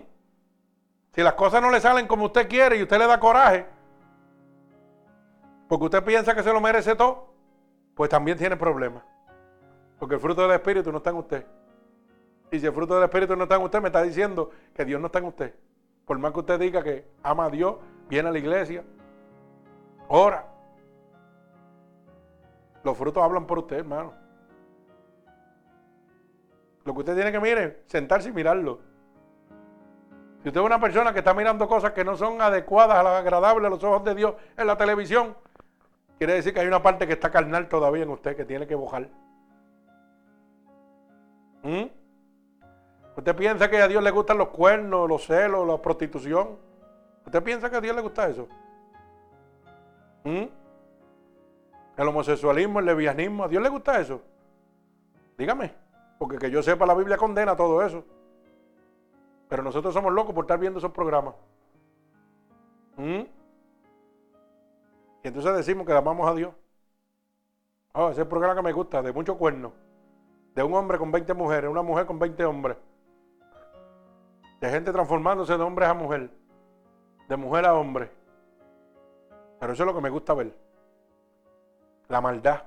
Si las cosas no le salen como usted quiere y usted le da coraje, porque usted piensa que se lo merece todo, pues también tiene problemas. Porque el fruto del Espíritu no está en usted. Y si el fruto del Espíritu no está en usted, me está diciendo que Dios no está en usted. Por más que usted diga que ama a Dios, viene a la iglesia, ora. Los frutos hablan por usted, hermano. Lo que usted tiene que mirar sentarse y mirarlo. Si usted es una persona que está mirando cosas que no son adecuadas, agradables a los ojos de Dios en la televisión, Quiere decir que hay una parte que está carnal todavía en usted que tiene que bojar. ¿Mm? ¿Usted piensa que a Dios le gustan los cuernos, los celos, la prostitución? ¿Usted piensa que a Dios le gusta eso? ¿Mm? El homosexualismo, el lesbianismo, ¿a Dios le gusta eso? Dígame, porque que yo sepa la Biblia condena todo eso. Pero nosotros somos locos por estar viendo esos programas. ¿Mm? Y entonces decimos que amamos a Dios. Oh, ese es el programa que me gusta, de mucho cuerno. De un hombre con 20 mujeres, una mujer con 20 hombres. De gente transformándose de hombres a mujer. De mujer a hombre. Pero eso es lo que me gusta ver. La maldad.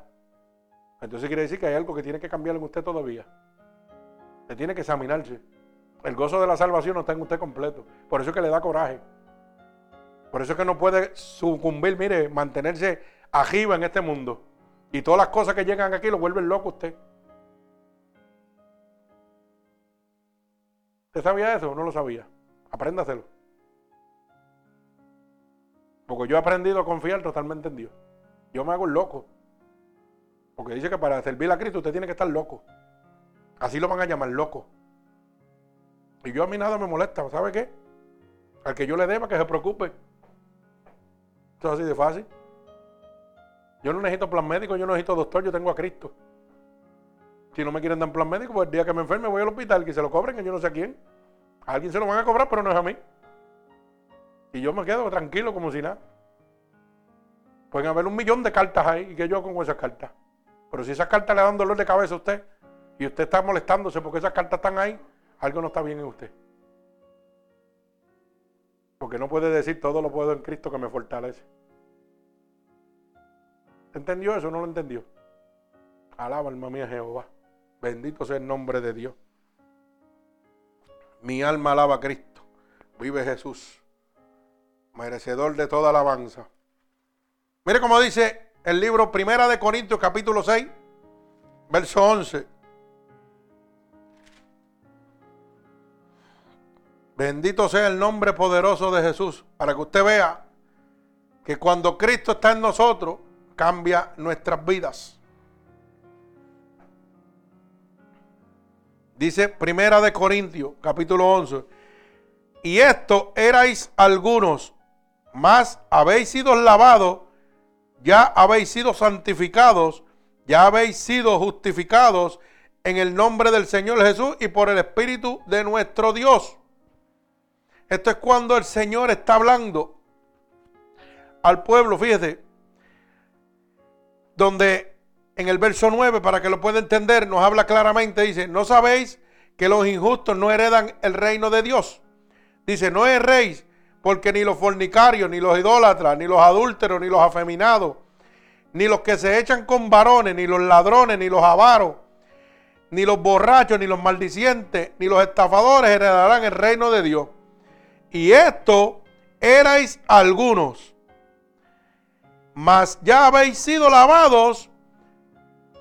Entonces quiere decir que hay algo que tiene que cambiar en usted todavía. Usted tiene que examinarse. El gozo de la salvación no está en usted completo. Por eso es que le da coraje. Por eso es que no puede sucumbir, mire, mantenerse arriba en este mundo. Y todas las cosas que llegan aquí lo vuelven loco usted. ¿Usted sabía eso o no lo sabía? Apréndaselo. Porque yo he aprendido a confiar totalmente en Dios. Yo me hago el loco. Porque dice que para servir a Cristo usted tiene que estar loco. Así lo van a llamar loco. Y yo a mí nada me molesta, ¿sabe qué? Al que yo le deba que se preocupe es así de fácil. Yo no necesito plan médico, yo no necesito doctor, yo tengo a Cristo. Si no me quieren dar plan médico, pues el día que me enferme voy al hospital, que se lo cobren, que yo no sé a quién. A alguien se lo van a cobrar, pero no es a mí. Y yo me quedo tranquilo como si nada. Pueden haber un millón de cartas ahí, y que yo con esas cartas. Pero si esas cartas le dan dolor de cabeza a usted, y usted está molestándose porque esas cartas están ahí, algo no está bien en usted. Porque no puede decir todo lo puedo en Cristo que me fortalece. ¿Entendió eso o no lo entendió? Alaba alma mía Jehová. Bendito sea el nombre de Dios. Mi alma alaba a Cristo. Vive Jesús merecedor de toda alabanza. Mire cómo dice el libro Primera de Corintios capítulo 6, verso 11. Bendito sea el nombre poderoso de Jesús, para que usted vea que cuando Cristo está en nosotros, cambia nuestras vidas. Dice Primera de Corintios, capítulo 11. Y esto erais algunos, más habéis sido lavados, ya habéis sido santificados, ya habéis sido justificados en el nombre del Señor Jesús y por el Espíritu de nuestro Dios. Esto es cuando el Señor está hablando al pueblo, fíjese, donde en el verso 9, para que lo pueda entender, nos habla claramente, dice, ¿no sabéis que los injustos no heredan el reino de Dios? Dice, no erréis, porque ni los fornicarios, ni los idólatras, ni los adúlteros, ni los afeminados, ni los que se echan con varones, ni los ladrones, ni los avaros, ni los borrachos, ni los maldicientes, ni los estafadores heredarán el reino de Dios. Y esto erais algunos, mas ya habéis sido lavados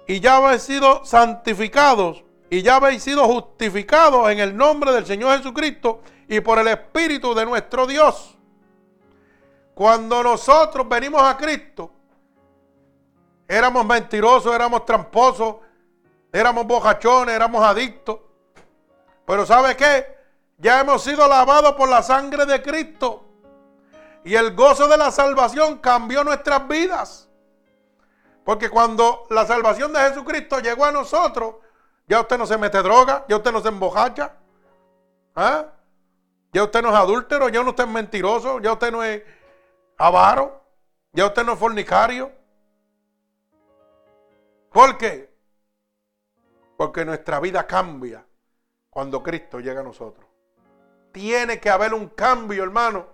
y ya habéis sido santificados y ya habéis sido justificados en el nombre del Señor Jesucristo y por el Espíritu de nuestro Dios. Cuando nosotros venimos a Cristo, éramos mentirosos, éramos tramposos, éramos bocachones, éramos adictos. Pero ¿sabe qué? Ya hemos sido lavados por la sangre de Cristo. Y el gozo de la salvación cambió nuestras vidas. Porque cuando la salvación de Jesucristo llegó a nosotros, ya usted no se mete droga, ya usted no se embojacha. ¿ah? Ya usted no es adúltero, ya usted es mentiroso, ya usted no es avaro, ya usted no es fornicario. ¿Por qué? Porque nuestra vida cambia cuando Cristo llega a nosotros. Tiene que haber un cambio, hermano.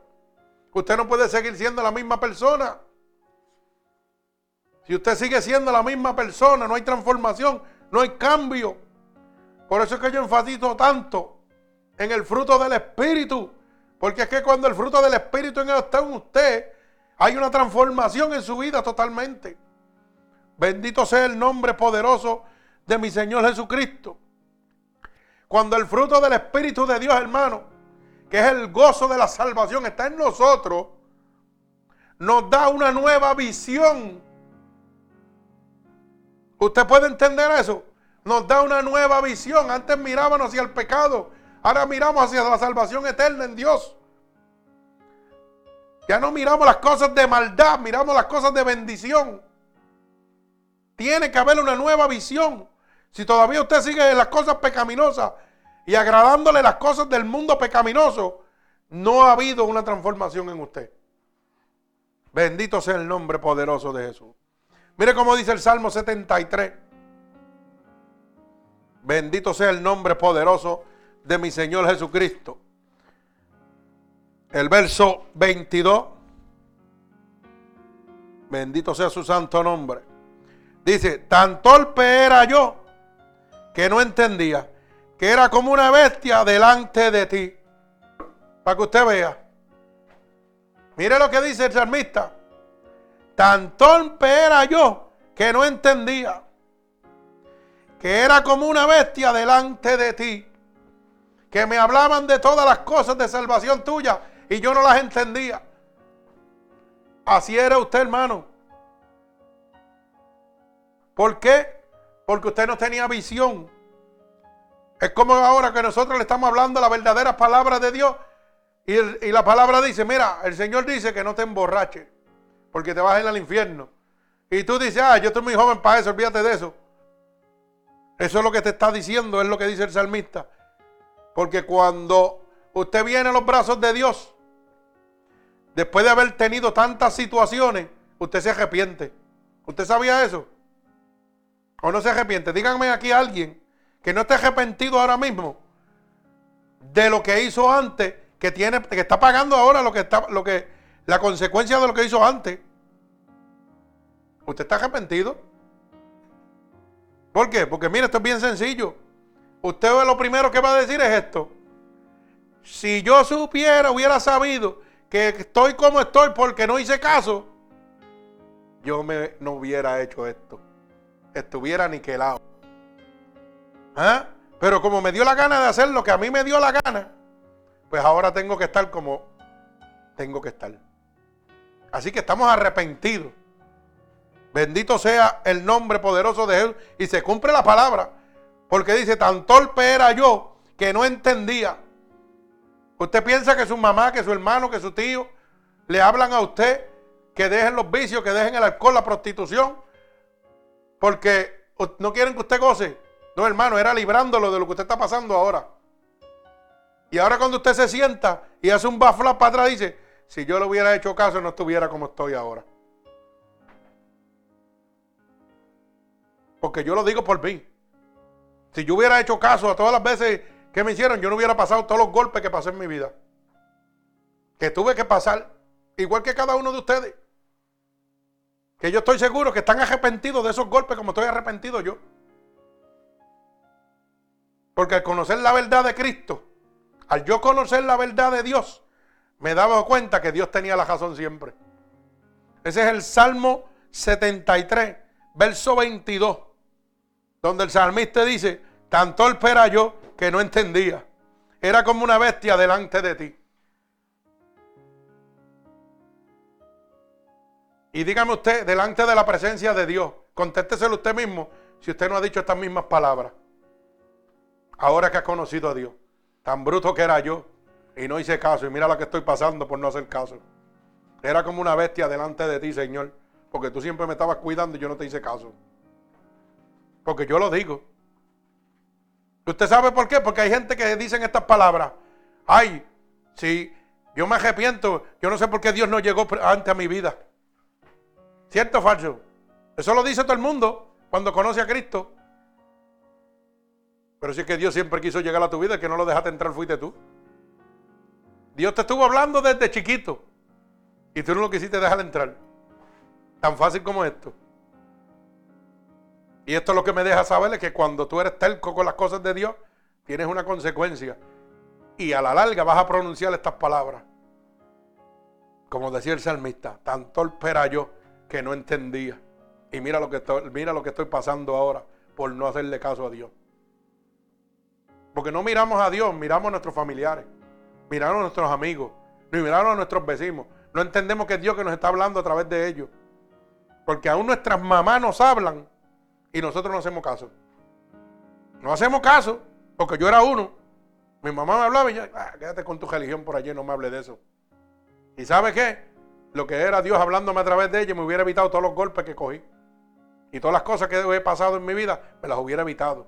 Usted no puede seguir siendo la misma persona. Si usted sigue siendo la misma persona, no hay transformación, no hay cambio. Por eso es que yo enfatizo tanto en el fruto del Espíritu. Porque es que cuando el fruto del Espíritu está en usted, hay una transformación en su vida totalmente. Bendito sea el nombre poderoso de mi Señor Jesucristo. Cuando el fruto del Espíritu de Dios, hermano, que es el gozo de la salvación, está en nosotros, nos da una nueva visión. ¿Usted puede entender eso? Nos da una nueva visión. Antes mirábamos hacia el pecado, ahora miramos hacia la salvación eterna en Dios. Ya no miramos las cosas de maldad, miramos las cosas de bendición. Tiene que haber una nueva visión. Si todavía usted sigue en las cosas pecaminosas y agradándole las cosas del mundo pecaminoso, no ha habido una transformación en usted. Bendito sea el nombre poderoso de Jesús. Mire cómo dice el Salmo 73. Bendito sea el nombre poderoso de mi Señor Jesucristo. El verso 22. Bendito sea su santo nombre. Dice, tan torpe era yo que no entendía, que era como una bestia delante de ti. Para que usted vea. Mire lo que dice el salmista. Tan torpe era yo que no entendía. Que era como una bestia delante de ti. Que me hablaban de todas las cosas de salvación tuya y yo no las entendía. Así era usted, hermano. ¿Por qué? porque usted no tenía visión. Es como ahora que nosotros le estamos hablando la verdadera palabra de Dios y, la palabra dice, mira, el Señor dice que no te emborraches porque te vas a ir al infierno. Y tú dices, ah, yo estoy muy joven para eso, olvídate de eso. Eso es lo que te está diciendo, es lo que dice el salmista. Porque cuando usted viene a los brazos de Dios, después de haber tenido tantas situaciones, usted se arrepiente. ¿Usted sabía eso? o no se arrepiente. Díganme aquí a alguien que no esté arrepentido ahora mismo de lo que hizo antes, que tiene, que está pagando ahora lo que está, lo que, la consecuencia de lo que hizo antes. ¿Usted está arrepentido? ¿Por qué? Porque mire, esto es bien sencillo. Usted lo primero que va a decir es esto. Si yo supiera, hubiera sabido que estoy como estoy porque no hice caso, yo me, no hubiera hecho esto estuviera aniquilado. ¿Ah? Pero como me dio la gana de hacer lo que a mí me dio la gana, pues ahora tengo que estar como tengo que estar. Así que estamos arrepentidos. Bendito sea el nombre poderoso de Jesús. Y se cumple la palabra. Porque dice, tan torpe era yo que no entendía. Usted piensa que su mamá, que su hermano, que su tío le hablan a usted que dejen los vicios, que dejen el alcohol, la prostitución, porque no quieren que usted goce. No, hermano, era librándolo de lo que usted está pasando ahora. Y ahora cuando usted se sienta y hace un bafla para atrás, dice, si yo le hubiera hecho caso, no estuviera como estoy ahora. Porque yo lo digo por mí. Si yo hubiera hecho caso a todas las veces que me hicieron, yo no hubiera pasado todos los golpes que pasé en mi vida. Que tuve que pasar, igual que cada uno de ustedes. Que yo estoy seguro que están arrepentidos de esos golpes como estoy arrepentido yo. Porque al conocer la verdad de Cristo, al yo conocer la verdad de Dios, me daba cuenta que Dios tenía la razón siempre. Ese es el Salmo 73, verso 22, donde el salmista dice, tan torpe era yo que no entendía. Era como una bestia delante de ti. Y dígame usted, delante de la presencia de Dios, contésteselo usted mismo si usted no ha dicho estas mismas palabras. Ahora que ha conocido a Dios, tan bruto que era yo y no hice caso. Y mira lo que estoy pasando por no hacer caso. Era como una bestia delante de ti, Señor, porque tú siempre me estabas cuidando y yo no te hice caso. Porque yo lo digo. ¿Usted sabe por qué? Porque hay gente que dicen estas palabras. Ay, si yo me arrepiento, yo no sé por qué Dios no llegó antes a mi vida. ¿Cierto o falso? Eso lo dice todo el mundo cuando conoce a Cristo. Pero si es que Dios siempre quiso llegar a tu vida, que no lo dejaste entrar fuiste tú. Dios te estuvo hablando desde chiquito y tú no lo quisiste dejar entrar. Tan fácil como esto. Y esto es lo que me deja saber es que cuando tú eres terco con las cosas de Dios, tienes una consecuencia. Y a la larga vas a pronunciar estas palabras. Como decía el salmista, tan torpe yo que no entendía. Y mira lo que estoy, mira lo que estoy pasando ahora por no hacerle caso a Dios. Porque no miramos a Dios, miramos a nuestros familiares, miramos a nuestros amigos, miramos a nuestros vecinos. No entendemos que es Dios que nos está hablando a través de ellos. Porque aún nuestras mamás nos hablan y nosotros no hacemos caso. No hacemos caso, porque yo era uno. Mi mamá me hablaba y yo, ah, quédate con tu religión por allí, no me hable de eso. ¿Y sabe qué? lo que era Dios hablándome a través de ella, me hubiera evitado todos los golpes que cogí. Y todas las cosas que he pasado en mi vida, me las hubiera evitado.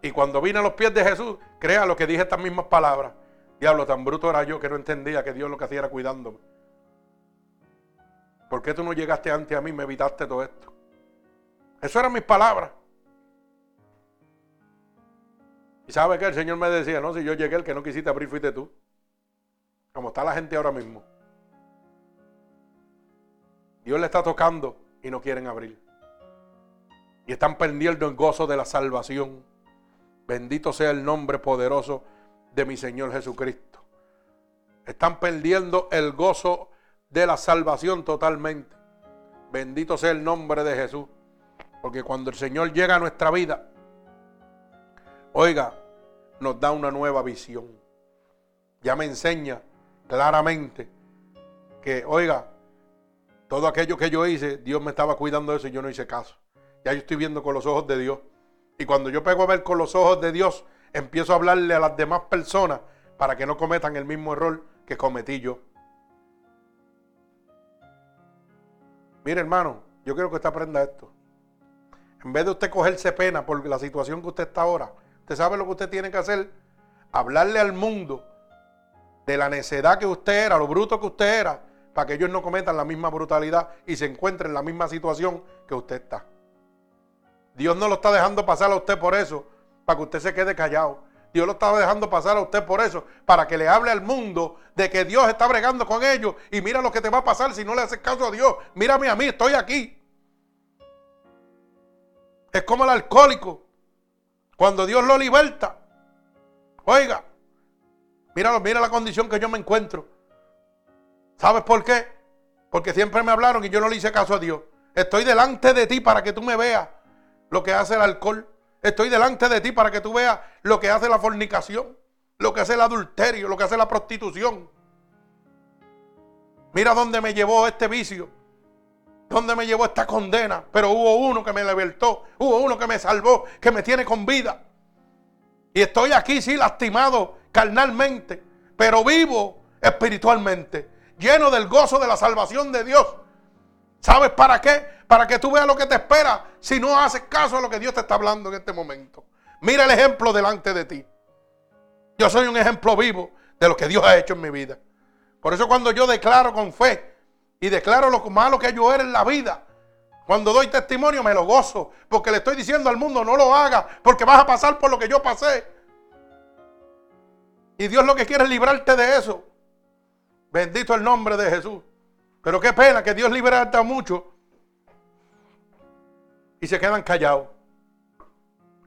Y cuando vine a los pies de Jesús, crea lo que dije estas mismas palabras. Diablo, tan bruto era yo que no entendía que Dios lo que hacía era cuidándome. ¿Por qué tú no llegaste antes a mí y me evitaste todo esto? Eso eran mis palabras. Y sabe que el Señor me decía, no, si yo llegué, el que no quisiste abrir fuiste tú. Como está la gente ahora mismo. Dios le está tocando y no quieren abrir. Y están perdiendo el gozo de la salvación. Bendito sea el nombre poderoso de mi Señor Jesucristo. Están perdiendo el gozo de la salvación totalmente. Bendito sea el nombre de Jesús. Porque cuando el Señor llega a nuestra vida, oiga, nos da una nueva visión. Ya me enseña claramente que, oiga, todo aquello que yo hice, Dios me estaba cuidando de eso y yo no hice caso. Ya yo estoy viendo con los ojos de Dios. Y cuando yo pego a ver con los ojos de Dios, empiezo a hablarle a las demás personas para que no cometan el mismo error que cometí yo. Mire, hermano, yo quiero que usted aprenda esto. En vez de usted cogerse pena por la situación que usted está ahora, usted sabe lo que usted tiene que hacer. Hablarle al mundo de la necedad que usted era, lo bruto que usted era, para que ellos no cometan la misma brutalidad y se encuentren en la misma situación que usted está. Dios no lo está dejando pasar a usted por eso, para que usted se quede callado. Dios lo está dejando pasar a usted por eso, para que le hable al mundo de que Dios está bregando con ellos y mira lo que te va a pasar si no le haces caso a Dios. Mírame a mí, estoy aquí. Es como el alcohólico. Cuando Dios lo liberta, oiga, Mira, mira la condición que yo me encuentro. ¿Sabes por qué? Porque siempre me hablaron y yo no le hice caso a Dios. Estoy delante de ti para que tú me veas lo que hace el alcohol. Estoy delante de ti para que tú veas lo que hace la fornicación, lo que hace el adulterio, lo que hace la prostitución. Mira dónde me llevó este vicio. ¿Dónde me llevó esta condena? Pero hubo uno que me libertó, hubo uno que me salvó, que me tiene con vida. Y estoy aquí, sí, lastimado carnalmente, pero vivo espiritualmente, lleno del gozo de la salvación de Dios. ¿Sabes para qué? Para que tú veas lo que te espera si no haces caso a lo que Dios te está hablando en este momento. Mira el ejemplo delante de ti. Yo soy un ejemplo vivo de lo que Dios ha hecho en mi vida. Por eso cuando yo declaro con fe y declaro lo malo que yo era en la vida, cuando doy testimonio me lo gozo, porque le estoy diciendo al mundo no lo haga, porque vas a pasar por lo que yo pasé. Y Dios lo que quiere es librarte de eso. Bendito el nombre de Jesús. Pero qué pena que Dios libera a mucho y se quedan callados.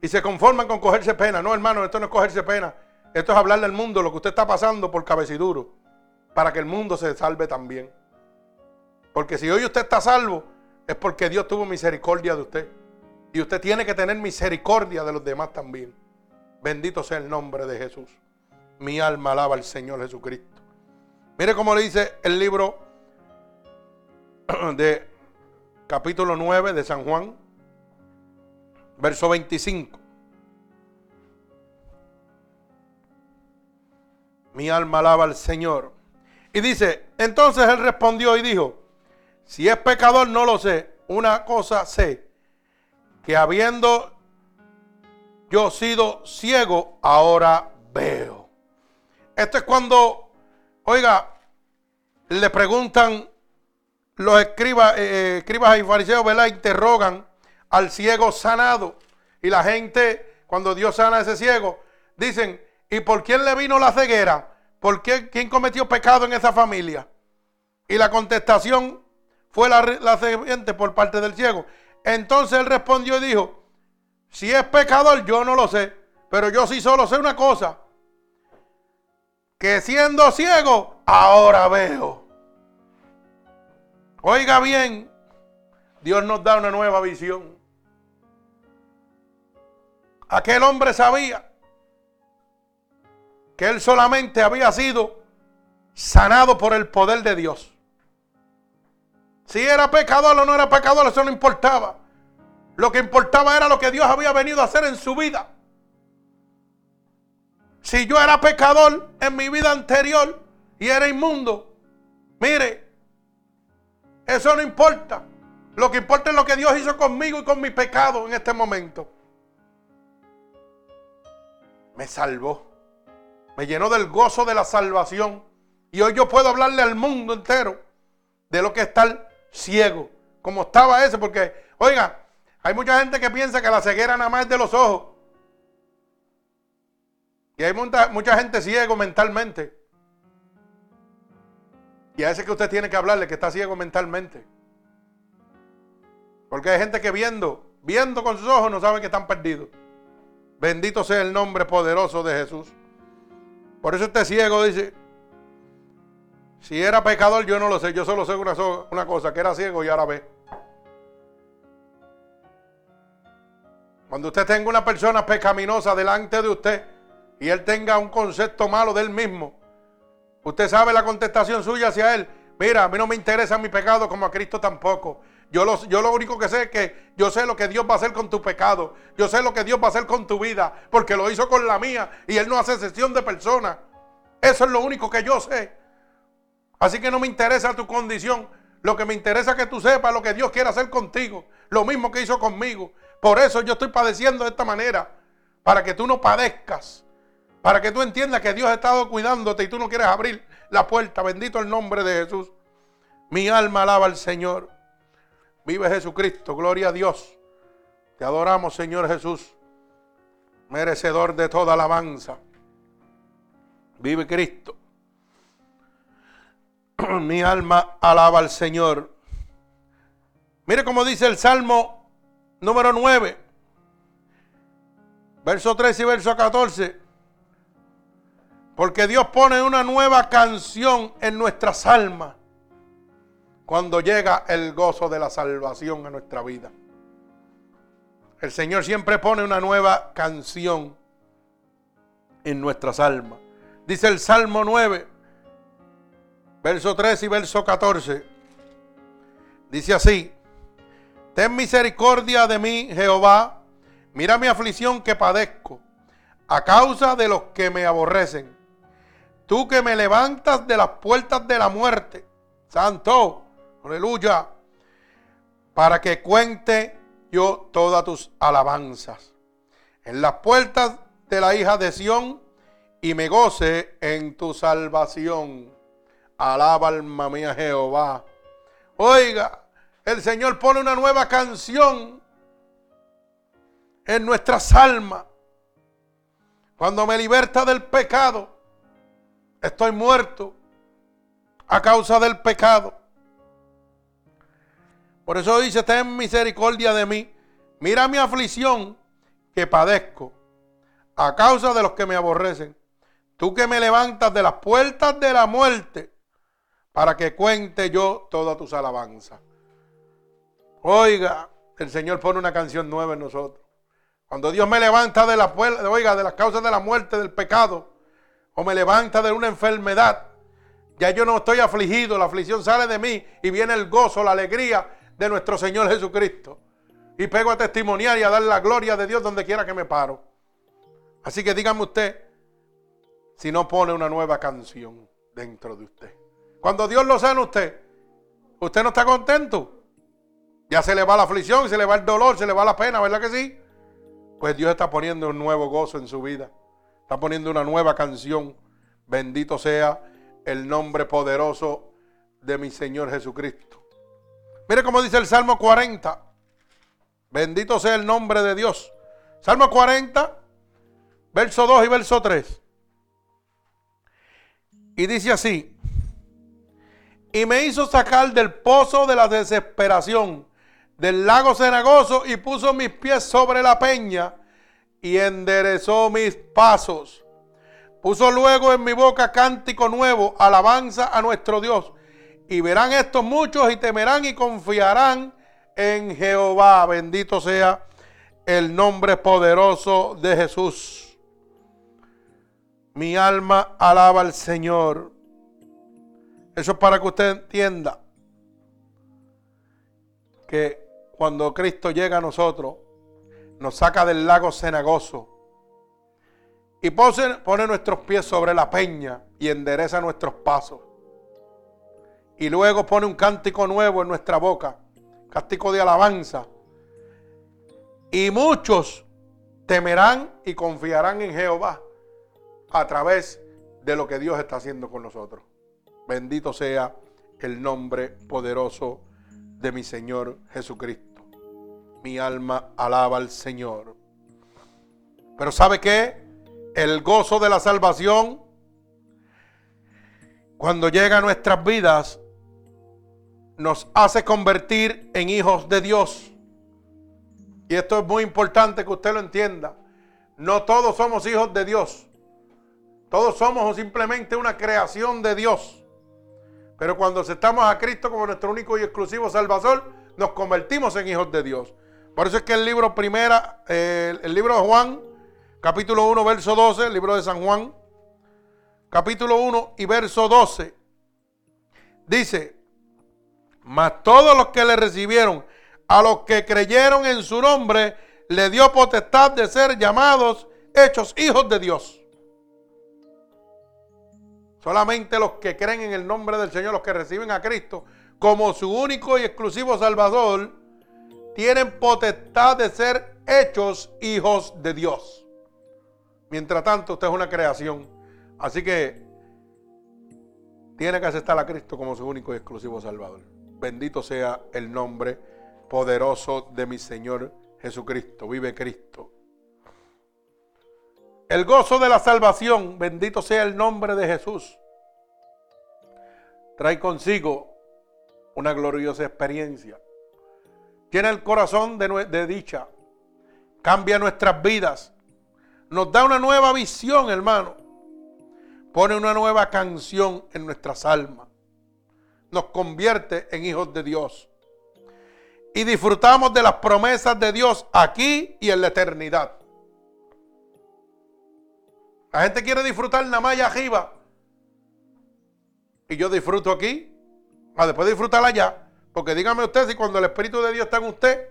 Y se conforman con cogerse pena. No, hermano, esto no es cogerse pena. Esto es hablarle al mundo lo que usted está pasando por cabeciduro. Para que el mundo se salve también. Porque si hoy usted está salvo, es porque Dios tuvo misericordia de usted. Y usted tiene que tener misericordia de los demás también. Bendito sea el nombre de Jesús. Mi alma alaba al Señor Jesucristo. Mire cómo le dice el libro [CLEARS THROAT] de capítulo 9 de San Juan, verso 25. Mi alma alaba al Señor. Y dice, entonces él respondió y dijo, si es pecador no lo sé, una cosa sé, que habiendo yo sido ciego, ahora veo. Esto es cuando, oiga, le preguntan los escribas, eh, eh, escribas y fariseos, ¿verdad? Interrogan al ciego sanado. Y la gente, cuando Dios sana a ese ciego, dicen, ¿y por quién le vino la ceguera? ¿Por qué, quién cometió pecado en esa familia? Y la contestación fue la, la siguiente por parte del ciego. Entonces él respondió y dijo, si es pecador yo no lo sé, pero yo sí solo sé una cosa, que siendo ciego, ahora veo. Oiga bien, Dios nos da una nueva visión. Aquel hombre sabía que él solamente había sido sanado por el poder de Dios. Si era pecador o no era pecador, eso no importaba. Lo que importaba era lo que Dios había venido a hacer en su vida. Si yo era pecador en mi vida anterior y era inmundo, mire, eso no importa. Lo que importa es lo que Dios hizo conmigo y con mi pecado en este momento. Me salvó. Me llenó del gozo de la salvación. Y hoy yo puedo hablarle al mundo entero de lo que es estar ciego. Como estaba ese. Porque, oiga, hay mucha gente que piensa que la ceguera nada más es de los ojos. Y hay mucha, mucha gente ciego mentalmente. Y a ese que usted tiene que hablarle, que está ciego mentalmente. Porque hay gente que viendo, viendo con sus ojos, no sabe que están perdidos. Bendito sea el nombre poderoso de Jesús. Por eso este ciego dice, si era pecador yo no lo sé, yo solo sé una, una cosa, que era ciego y ahora ve. Cuando usted tenga una persona pecaminosa delante de usted, y él tenga un concepto malo de él mismo, usted sabe la contestación suya hacia él. Mira, a mí no me interesa mi pecado como a Cristo tampoco. Yo lo, yo lo único que sé es que yo sé lo que Dios va a hacer con tu pecado. Yo sé lo que Dios va a hacer con tu vida. Porque lo hizo con la mía. Y Él no hace excepción de personas. Eso es lo único que yo sé. Así que no me interesa tu condición. Lo que me interesa es que tú sepas lo que Dios quiere hacer contigo. Lo mismo que hizo conmigo. Por eso yo estoy padeciendo de esta manera. Para que tú no padezcas. Para que tú entiendas que Dios ha estado cuidándote y tú no quieres abrir la puerta. Bendito el nombre de Jesús. Mi alma alaba al Señor. Vive Jesucristo. Gloria a Dios. Te adoramos, Señor Jesús. Merecedor de toda alabanza. Vive Cristo. [CLEARS THROAT] Mi alma alaba al Señor. Mire cómo dice el Salmo número 9. Verso 13 y verso 14. Porque Dios pone una nueva canción en nuestras almas cuando llega el gozo de la salvación a nuestra vida. El Señor siempre pone una nueva canción en nuestras almas. Dice el Salmo 9, verso 13 y verso 14. Dice así, Ten misericordia de mí, Jehová. Mira mi aflicción que padezco a causa de los que me aborrecen. Tú que me levantas de las puertas de la muerte. Santo, aleluya. Para que cuente yo todas tus alabanzas. En las puertas de la hija de Sión y me goce en tu salvación. Alaba alma mía Jehová. Oiga, el Señor pone una nueva canción en nuestras almas. Cuando me liberta del pecado, estoy muerto a causa del pecado. Por eso dice, ten misericordia de mí. Mira mi aflicción que padezco a causa de los que me aborrecen. Tú que me levantas de las puertas de la muerte para que cuente yo todas tus alabanzas. Oiga, el Señor pone una canción nueva en nosotros. Cuando Dios me levanta de la oiga, de las causas de la muerte, del pecado, o me levanta de una enfermedad, ya yo no estoy afligido, la aflicción sale de mí y viene el gozo, la alegría de nuestro Señor Jesucristo. Y pego a testimoniar y a dar la gloria de Dios donde quiera que me paro. Así que dígame usted, si no pone una nueva canción dentro de usted. Cuando Dios lo sana usted, usted no está contento. Ya se le va la aflicción, se le va el dolor, se le va la pena, ¿verdad que sí? Pues Dios está poniendo un nuevo gozo en su vida. Está poniendo una nueva canción. Bendito sea el nombre poderoso de mi Señor Jesucristo. Mire cómo dice el Salmo 40. Bendito sea el nombre de Dios. Salmo 40, verso 2 y verso 3. Y dice así, y me hizo sacar del pozo de la desesperación, del lago cenagoso, y puso mis pies sobre la peña, y enderezó mis pasos. Puso luego en mi boca cántico nuevo, alabanza a nuestro Dios. Y verán estos muchos y temerán y confiarán en Jehová. Bendito sea el nombre poderoso de Jesús. Mi alma alaba al Señor. Eso es para que usted entienda que cuando Cristo llega a nosotros, nos saca del lago cenagoso y pone, nuestros pies sobre la peña y endereza nuestros pasos. Y luego pone un cántico nuevo en nuestra boca, cántico de alabanza. Y muchos temerán y confiarán en Jehová a través de lo que Dios está haciendo con nosotros. Bendito sea el nombre poderoso de mi Señor Jesucristo. Mi alma alaba al Señor. Pero ¿sabe qué? El gozo de la salvación, cuando llega a nuestras vidas, nos hace convertir en hijos de Dios. Y esto es muy importante que usted lo entienda. No todos somos hijos de Dios. Todos somos simplemente una creación de Dios. Pero cuando aceptamos a Cristo como nuestro único y exclusivo Salvador, nos convertimos en hijos de Dios. Por eso es que el libro primera, el libro de Juan, capítulo 1, verso 12, el libro de San Juan, capítulo 1 y verso 12, dice, mas todos los que le recibieron, a los que creyeron en su nombre, le dio potestad de ser llamados, hechos hijos de Dios. Solamente los que creen en el nombre del Señor, los que reciben a Cristo como su único y exclusivo Salvador, tienen potestad de ser hechos hijos de Dios. Mientras tanto, usted es una creación. Así que tiene que aceptar a Cristo como su único y exclusivo Salvador. Bendito sea el nombre poderoso de mi Señor Jesucristo. Vive Cristo. El gozo de la salvación, bendito sea el nombre de Jesús, trae consigo una gloriosa experiencia. Tiene el corazón de, de dicha, cambia nuestras vidas, nos da una nueva visión, hermano. Pone una nueva canción en nuestras almas. Nos convierte en hijos de Dios. Y disfrutamos de las promesas de Dios aquí y en la eternidad. La gente quiere disfrutar nada más arriba. Y yo disfruto aquí. Ah, después de disfrutar allá, Porque dígame usted si cuando el Espíritu de Dios está en usted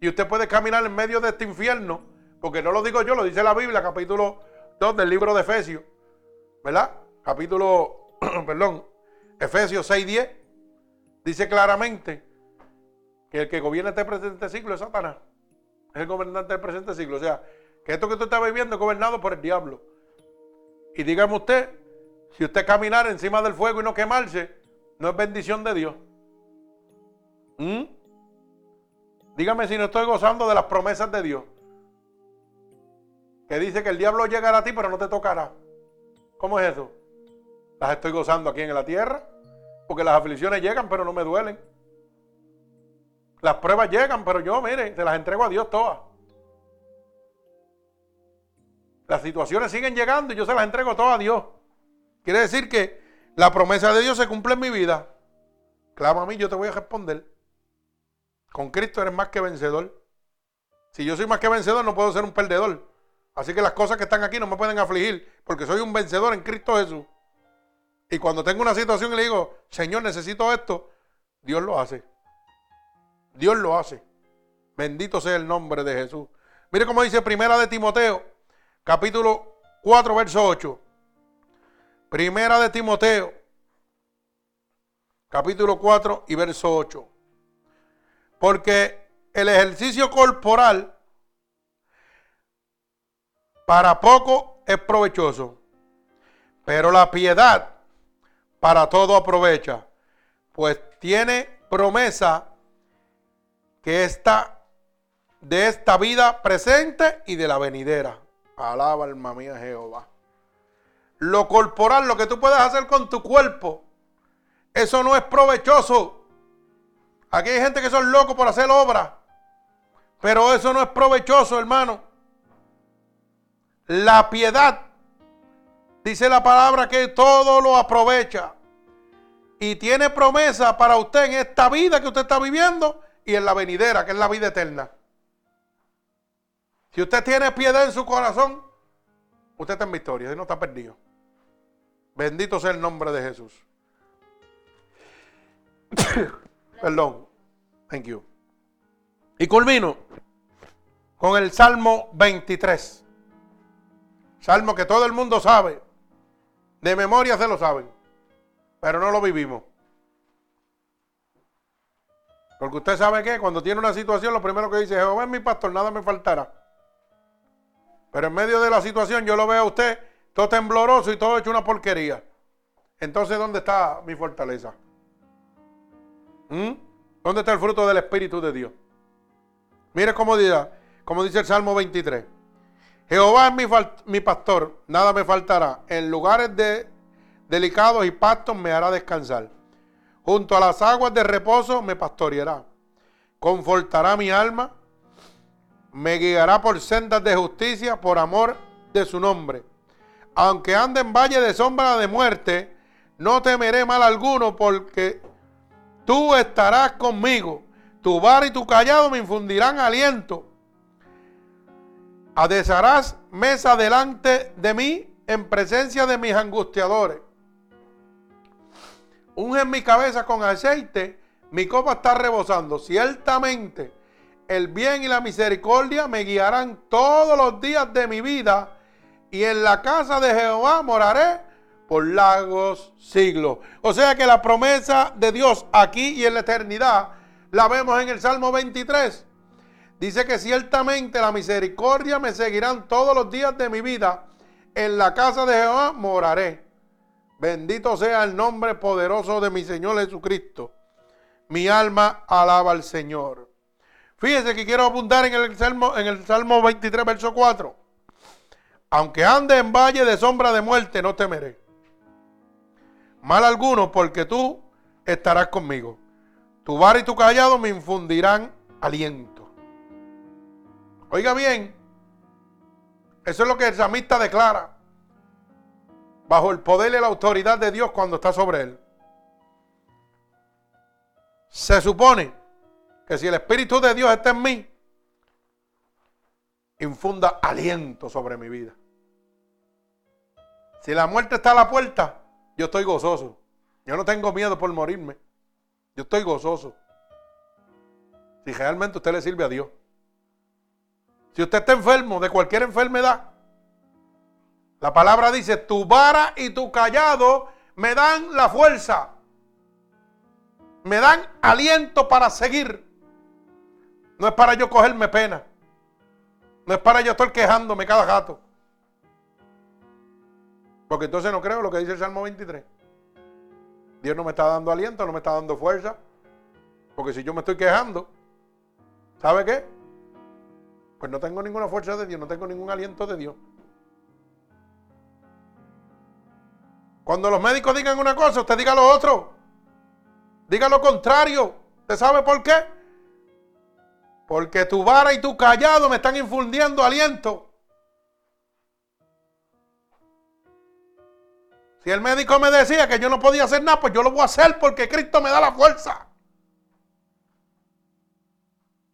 y usted puede caminar en medio de este infierno, porque no lo digo yo, lo dice la Biblia, capítulo 2 del libro de Efesios, ¿verdad? Capítulo, [CLEARS THROAT] perdón, Efesios 6.10, dice claramente que el que gobierna este presente siglo es Satanás. Es el gobernante del presente siglo. O sea, que esto que usted está viviendo es gobernado por el diablo. Y dígame usted, si usted caminar encima del fuego y no quemarse, no es bendición de Dios. ¿Mm? Dígame si no estoy gozando de las promesas de Dios. Que dice que el diablo llegará a ti, pero no te tocará. ¿Cómo es eso? Las estoy gozando aquí en la tierra. Porque las aflicciones llegan, pero no me duelen. Las pruebas llegan, pero yo, mire, se las entrego a Dios todas. Las situaciones siguen llegando y yo se las entrego todas a Dios. Quiere decir que la promesa de Dios se cumple en mi vida. Clama a mí, yo te voy a responder. Con Cristo eres más que vencedor. Si yo soy más que vencedor, no puedo ser un perdedor. Así que las cosas que están aquí no me pueden afligir, porque soy un vencedor en Cristo Jesús. Y cuando tengo una situación y le digo, Señor, necesito esto, Dios lo hace. Dios lo hace. Bendito sea el nombre de Jesús. Mire cómo dice Primera de Timoteo, capítulo 4, verso 8. Primera de Timoteo, capítulo 4 y verso 8. Porque el ejercicio corporal para poco es provechoso, pero la piedad para todo aprovecha, pues tiene promesa que está de esta vida presente y de la venidera. Alaba alma mía Jehová. Lo corporal, lo que tú puedes hacer con tu cuerpo, eso no es provechoso. Aquí hay gente que son locos por hacer obras, pero eso no es provechoso, hermano. La piedad, dice la palabra que todo lo aprovecha y tiene promesa para usted en esta vida que usted está viviendo y en la venidera, que es la vida eterna. Si usted tiene piedad en su corazón, usted está en victoria, no está perdido. Bendito sea el nombre de Jesús. [COUGHS] Perdón. Thank you. Y culmino con el Salmo 23. Salmo que todo el mundo sabe. De memoria se lo saben. Pero no lo vivimos. Porque usted sabe que cuando tiene una situación, lo primero que dice, Jehová es mi pastor, nada me faltará. Pero en medio de la situación yo lo veo a usted todo tembloroso y todo hecho una porquería. Entonces, ¿dónde está mi fortaleza? ¿Mm? ¿Dónde está el fruto del Espíritu de Dios? Mire cómo dice, como dice el Salmo 23. Jehová es mi, mi, pastor, nada me faltará. En lugares de, delicados y pastos me hará descansar. Junto a las aguas de reposo me pastoreará. Confortará mi alma. Me guiará por sendas de justicia por amor de su nombre. Aunque ande en valle de sombra de muerte, no temeré mal alguno porque tú estarás conmigo. Tu bar y tu callado me infundirán aliento. Adesarás mesa delante de mí en presencia de mis angustiadores. Unge mi cabeza con aceite, mi copa está rebosando. Ciertamente el bien y la misericordia me guiarán todos los días de mi vida y en la casa de Jehová moraré por largos siglos. O sea que la promesa de Dios aquí y en la eternidad la vemos en el Salmo 23. Dice que ciertamente la misericordia me seguirán todos los días de mi vida. En la casa de Jehová moraré. Bendito sea el nombre poderoso de mi Señor Jesucristo. Mi alma alaba al Señor. Fíjese que quiero apuntar en el Salmo, en el Salmo 23, verso 4. Aunque ande en valle de sombra de muerte, no temeré. Mal alguno, porque tú estarás conmigo. Tu bar y tu callado me infundirán aliento. Oiga bien, eso es lo que el samista declara bajo el poder y la autoridad de Dios cuando está sobre él. Se supone que si el Espíritu de Dios está en mí, infunda aliento sobre mi vida. Si la muerte está a la puerta, yo estoy gozoso. Yo no tengo miedo por morirme. Yo estoy gozoso. si realmente usted le sirve a Dios. Si usted está enfermo de cualquier enfermedad, la palabra dice, tu vara y tu callado me dan la fuerza, me dan aliento para seguir. No es para yo cogerme pena, no es para yo estar quejándome cada gato. Porque entonces no creo lo que dice el Salmo 23. Dios no me está dando aliento, no me está dando fuerza. Porque si yo me estoy quejando, ¿sabe qué? Pues no tengo ninguna fuerza de Dios, no tengo ningún aliento de Dios. Cuando los médicos digan una cosa, usted diga lo otro. Diga lo contrario. ¿Usted sabe por qué? Porque tu vara y tu callado me están infundiendo aliento. Si el médico me decía que yo no podía hacer nada, pues yo lo voy a hacer porque Cristo me da la fuerza.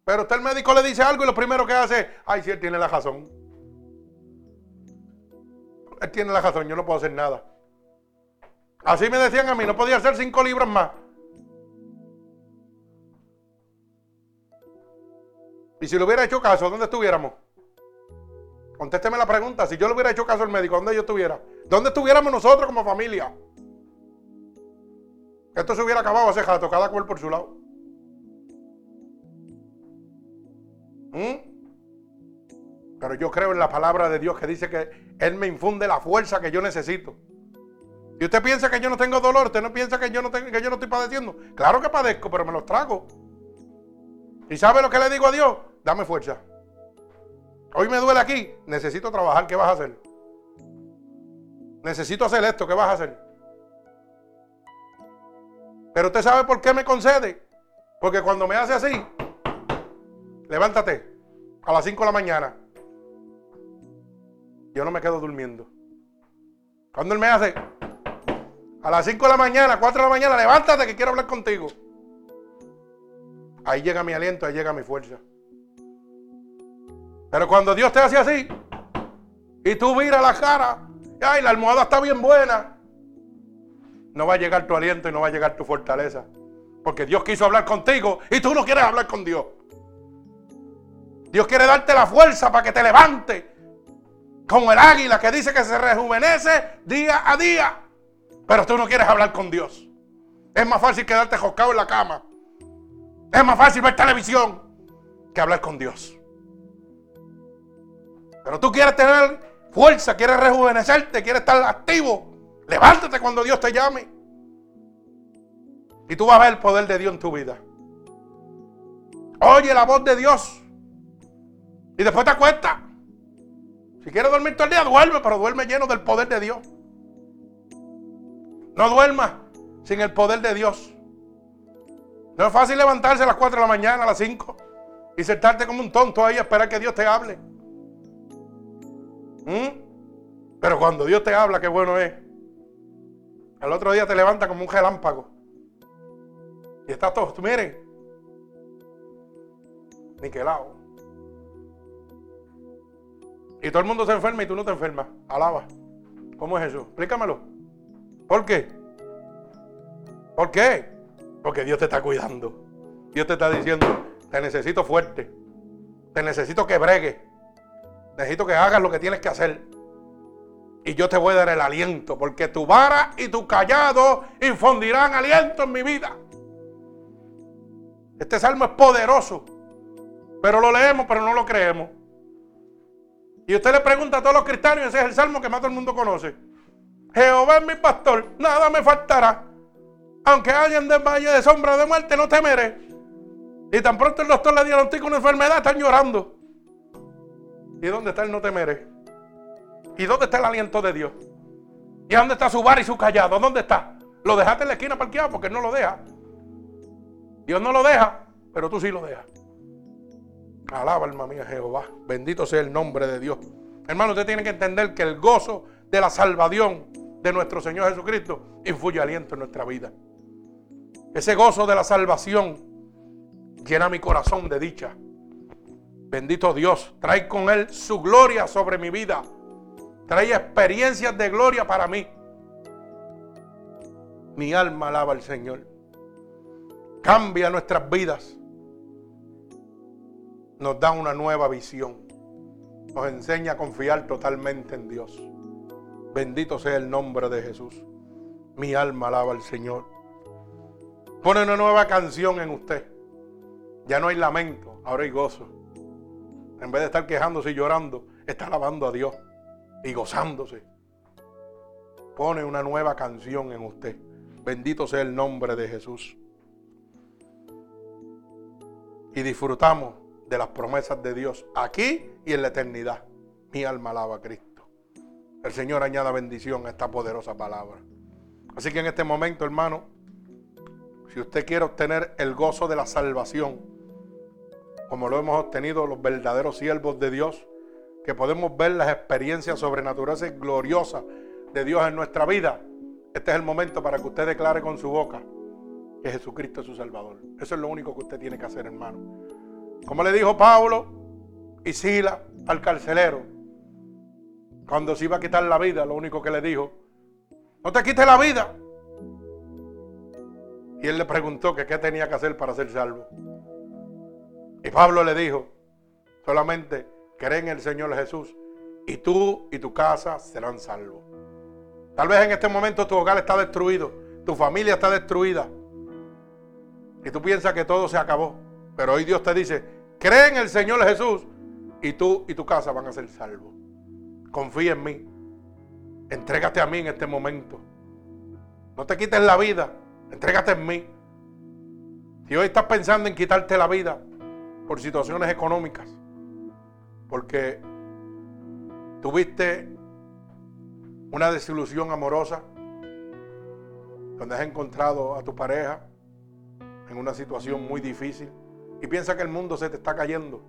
Pero usted el médico le dice algo y lo primero que hace ay, si él tiene la razón. Él tiene la razón, yo no puedo hacer nada. Así me decían a mí, no podía hacer cinco libras más. Y si le hubiera hecho caso, ¿dónde estuviéramos? Contésteme la pregunta. Si yo le hubiera hecho caso al médico, ¿dónde yo estuviera? ¿Dónde estuviéramos nosotros como familia? Esto se hubiera acabado hace rato, cada cual por su lado. ¿Mm? Pero yo creo en la palabra de Dios que dice que Él me infunde la fuerza que yo necesito. Y usted piensa que yo no tengo dolor, usted no piensa que yo no, tengo, que yo no estoy padeciendo. Claro que padezco, pero me los trago. ¿Y sabe lo que le digo a Dios? Dame fuerza. Hoy me duele aquí, necesito trabajar, ¿qué vas a hacer? Necesito hacer esto, ¿qué vas a hacer? Pero usted sabe por qué me concede. Porque cuando me hace así, levántate a las 5 de la mañana. Yo no me quedo durmiendo. Cuando él me hace a las 5 de la mañana, 4 de la mañana, levántate que quiero hablar contigo. Ahí llega mi aliento, ahí llega mi fuerza. Pero cuando Dios te hace así, y tú miras la cara, ay, la almohada está bien buena, no va a llegar tu aliento y no va a llegar tu fortaleza. Porque Dios quiso hablar contigo y tú no quieres hablar con Dios. Dios quiere darte la fuerza para que te levante. Como el águila que dice que se rejuvenece día a día. Pero tú no quieres hablar con Dios. Es más fácil quedarte joscado en la cama. Es más fácil ver televisión que hablar con Dios. Pero tú quieres tener fuerza, quieres rejuvenecerte, quieres estar activo. Levántate cuando Dios te llame. Y tú vas a ver el poder de Dios en tu vida. Oye la voz de Dios. Y después te acuestas. Si quieres dormir todo el día, duerme, pero duerme lleno del poder de Dios. No duermas sin el poder de Dios. No es fácil levantarse a las 4 de la mañana, a las 5 y sentarte como un tonto ahí a esperar que Dios te hable. ¿Mm? Pero cuando Dios te habla, qué bueno es. Al otro día te levanta como un relámpago. Y está todo, miren, niquelado. Y todo el mundo se enferma y tú no te enfermas. Alaba. ¿Cómo es eso? Explícamelo. ¿Por qué? ¿Por qué? Porque Dios te está cuidando. Dios te está diciendo, te necesito fuerte. Te necesito que bregue. Necesito que hagas lo que tienes que hacer. Y yo te voy a dar el aliento, porque tu vara y tu callado infundirán aliento en mi vida. Este salmo es poderoso, pero lo leemos, pero no lo creemos. Y usted le pregunta a todos los cristianos, ese es el salmo que más todo el mundo conoce. Jehová es mi pastor, nada me faltará. Aunque hayan de valle de sombra de muerte, no temeré. Y tan pronto el doctor le diagnostica una enfermedad, están llorando. ¿Y dónde está el no temer? ¿Y dónde está el aliento de Dios? ¿Y dónde está su bar y su callado? ¿Dónde está? Lo dejaste en la esquina parqueado porque él no lo deja. Dios no lo deja, pero tú sí lo dejas. Alaba, alma mía, Jehová. Bendito sea el nombre de Dios. Hermano, usted tiene que entender que el gozo de la salvación de nuestro Señor Jesucristo infuye aliento en nuestra vida. Ese gozo de la salvación llena mi corazón de dicha. Bendito Dios, trae con Él su gloria sobre mi vida. Trae experiencias de gloria para mí. Mi alma alaba al Señor. Cambia nuestras vidas. nos da una nueva visión. Nos enseña a confiar totalmente en Dios. Bendito sea el nombre de Jesús. Mi alma alaba al Señor. Pone una nueva canción en usted. Ya no hay lamento, ahora hay gozo. En vez de estar quejándose y llorando, está alabando a Dios y gozándose. Pone una nueva canción en usted. Bendito sea el nombre de Jesús. Y disfrutamos de las promesas de Dios aquí y en la eternidad. Mi alma alaba a Cristo. El Señor añada bendición a esta poderosa palabra. Así que en este momento, hermano, si usted quiere obtener el gozo de la salvación, como lo hemos obtenido los verdaderos siervos de Dios, que podemos ver las experiencias sobrenaturales y gloriosas de Dios en nuestra vida, este es el momento para que usted declare con su boca que Jesucristo es su Salvador. Eso es lo único que usted tiene que hacer, hermano. Como le dijo Pablo y Sila al carcelero, cuando se iba a quitar la vida, lo único que le dijo, no te quites la vida. Y él le preguntó que qué tenía que hacer para ser salvo. Y Pablo le dijo, solamente cree en el Señor Jesús y tú y tu casa serán salvos. Tal vez en este momento tu hogar está destruido, tu familia está destruida. Y tú piensas que todo se acabó. Pero hoy Dios te dice, cree en el Señor Jesús y tú y tu casa van a ser salvos. Confía en mí. Entrégate a mí en este momento. No te quites la vida. Entrégate en mí. Si hoy estás pensando en quitarte la vida por situaciones económicas, porque tuviste una desilusión amorosa, donde has encontrado a tu pareja en una situación muy difícil y piensa que el mundo se te está cayendo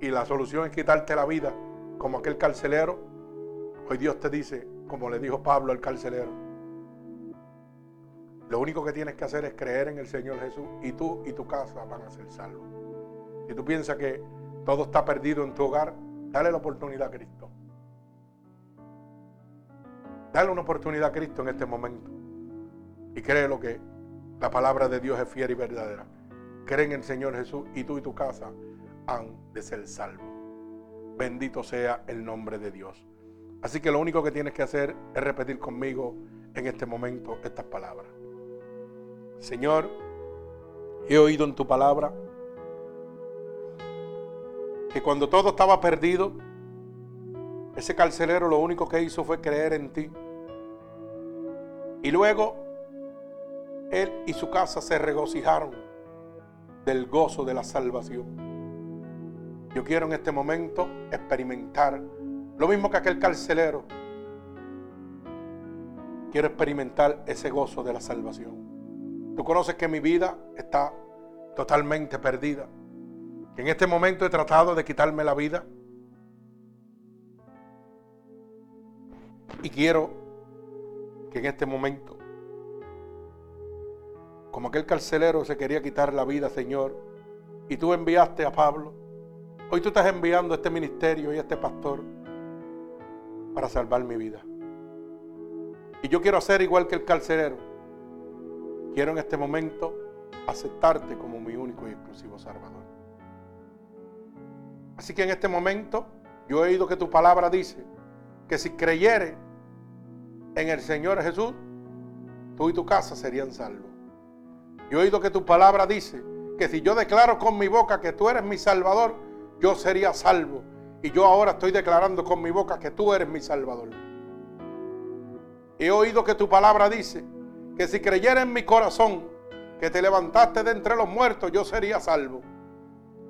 y la solución es quitarte la vida como aquel carcelero, hoy Dios te dice, como le dijo Pablo al carcelero, lo único que tienes que hacer es creer en el Señor Jesús y tú y tu casa van a ser salvos. Si tú piensas que todo está perdido en tu hogar, dale la oportunidad a Cristo. Dale una oportunidad a Cristo en este momento. Y cree lo que la palabra de Dios es fiel y verdadera. Cree en el Señor Jesús y tú y tu casa han de ser salvos. Bendito sea el nombre de Dios. Así que lo único que tienes que hacer es repetir conmigo en este momento estas palabras. Señor, he oído en tu palabra que cuando todo estaba perdido, ese carcelero lo único que hizo fue creer en ti y luego él y su casa se regocijaron del gozo de la salvación. Yo quiero en este momento experimentar lo mismo que aquel carcelero. Quiero experimentar ese gozo de la salvación. Tú conoces que mi vida está totalmente perdida. Que en este momento he tratado de quitarme la vida. Y quiero que en este momento, como aquel carcelero se quería quitar la vida, Señor, y tú enviaste a Pablo, hoy tú estás enviando este ministerio y a este pastor para salvar mi vida. Y yo quiero hacer igual que el carcelero. Quiero en este momento aceptarte como mi único y exclusivo Salvador. Así que en este momento yo he oído que tu palabra dice que si creyere en el Señor Jesús, tú y tu casa serían salvos. Yo he oído que tu palabra dice que si yo declaro con mi boca que tú eres mi Salvador, yo sería salvo. Y yo ahora estoy declarando con mi boca que tú eres mi Salvador. He oído que tu palabra dice que si creyera en mi corazón que te levantaste de entre los muertos, yo sería salvo.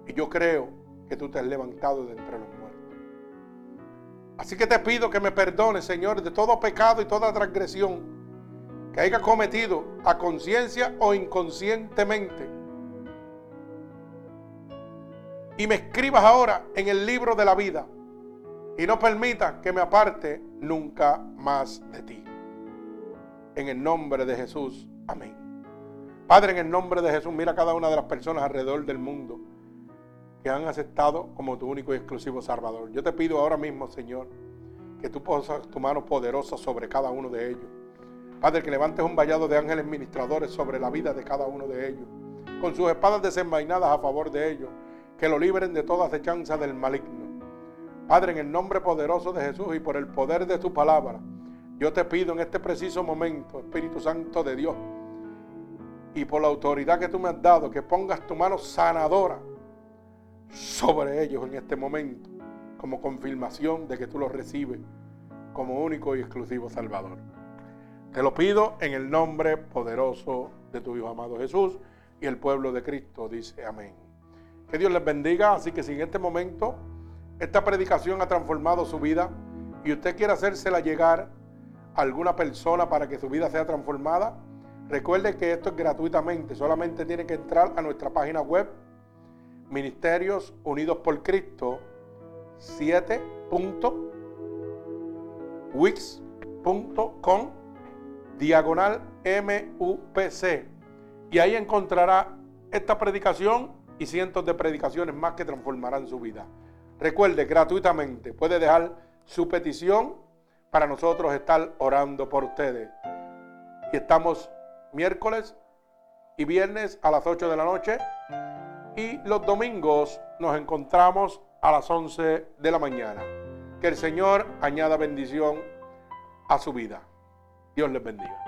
Y yo creo que tú te has levantado de entre los muertos. Así que te pido que me perdones, Señor, de todo pecado y toda transgresión que haya cometido a conciencia o inconscientemente. Y me escribas ahora en el libro de la vida y no permita que me aparte nunca más de ti. En el nombre de Jesús. Amén. Padre, en el nombre de Jesús, mira cada una de las personas alrededor del mundo que han aceptado como tu único y exclusivo Salvador. Yo te pido ahora mismo, Señor, que tú posas tu mano poderosa sobre cada uno de ellos. Padre, que levantes un vallado de ángeles ministradores sobre la vida de cada uno de ellos, con sus espadas desenvainadas a favor de ellos, que lo libren de toda acechanza del maligno. Padre, en el nombre poderoso de Jesús y por el poder de tu palabra, yo te pido en este preciso momento, Espíritu Santo de Dios, y por la autoridad que tú me has dado, que pongas tu mano sanadora sobre ellos en este momento, como confirmación de que tú los recibes como único y exclusivo Salvador. Te lo pido en el nombre poderoso de tu Hijo amado Jesús y el pueblo de Cristo dice amén. Que Dios les bendiga, así que si en este momento esta predicación ha transformado su vida y usted quiere hacérsela llegar a alguna persona para que su vida sea transformada, recuerde que esto es gratuitamente, solamente tiene que entrar a nuestra página web Ministerios Unidos por Cristo 7.wix.com diagonal MUPC y ahí encontrará esta predicación y cientos de predicaciones más que transformarán su vida. Recuerde, gratuitamente puede dejar su petición para nosotros estar orando por ustedes. Y estamos miércoles y viernes a las 8 de la noche y los domingos nos encontramos a las 11 de la mañana. Que el Señor añada bendición a su vida. Dios les bendiga.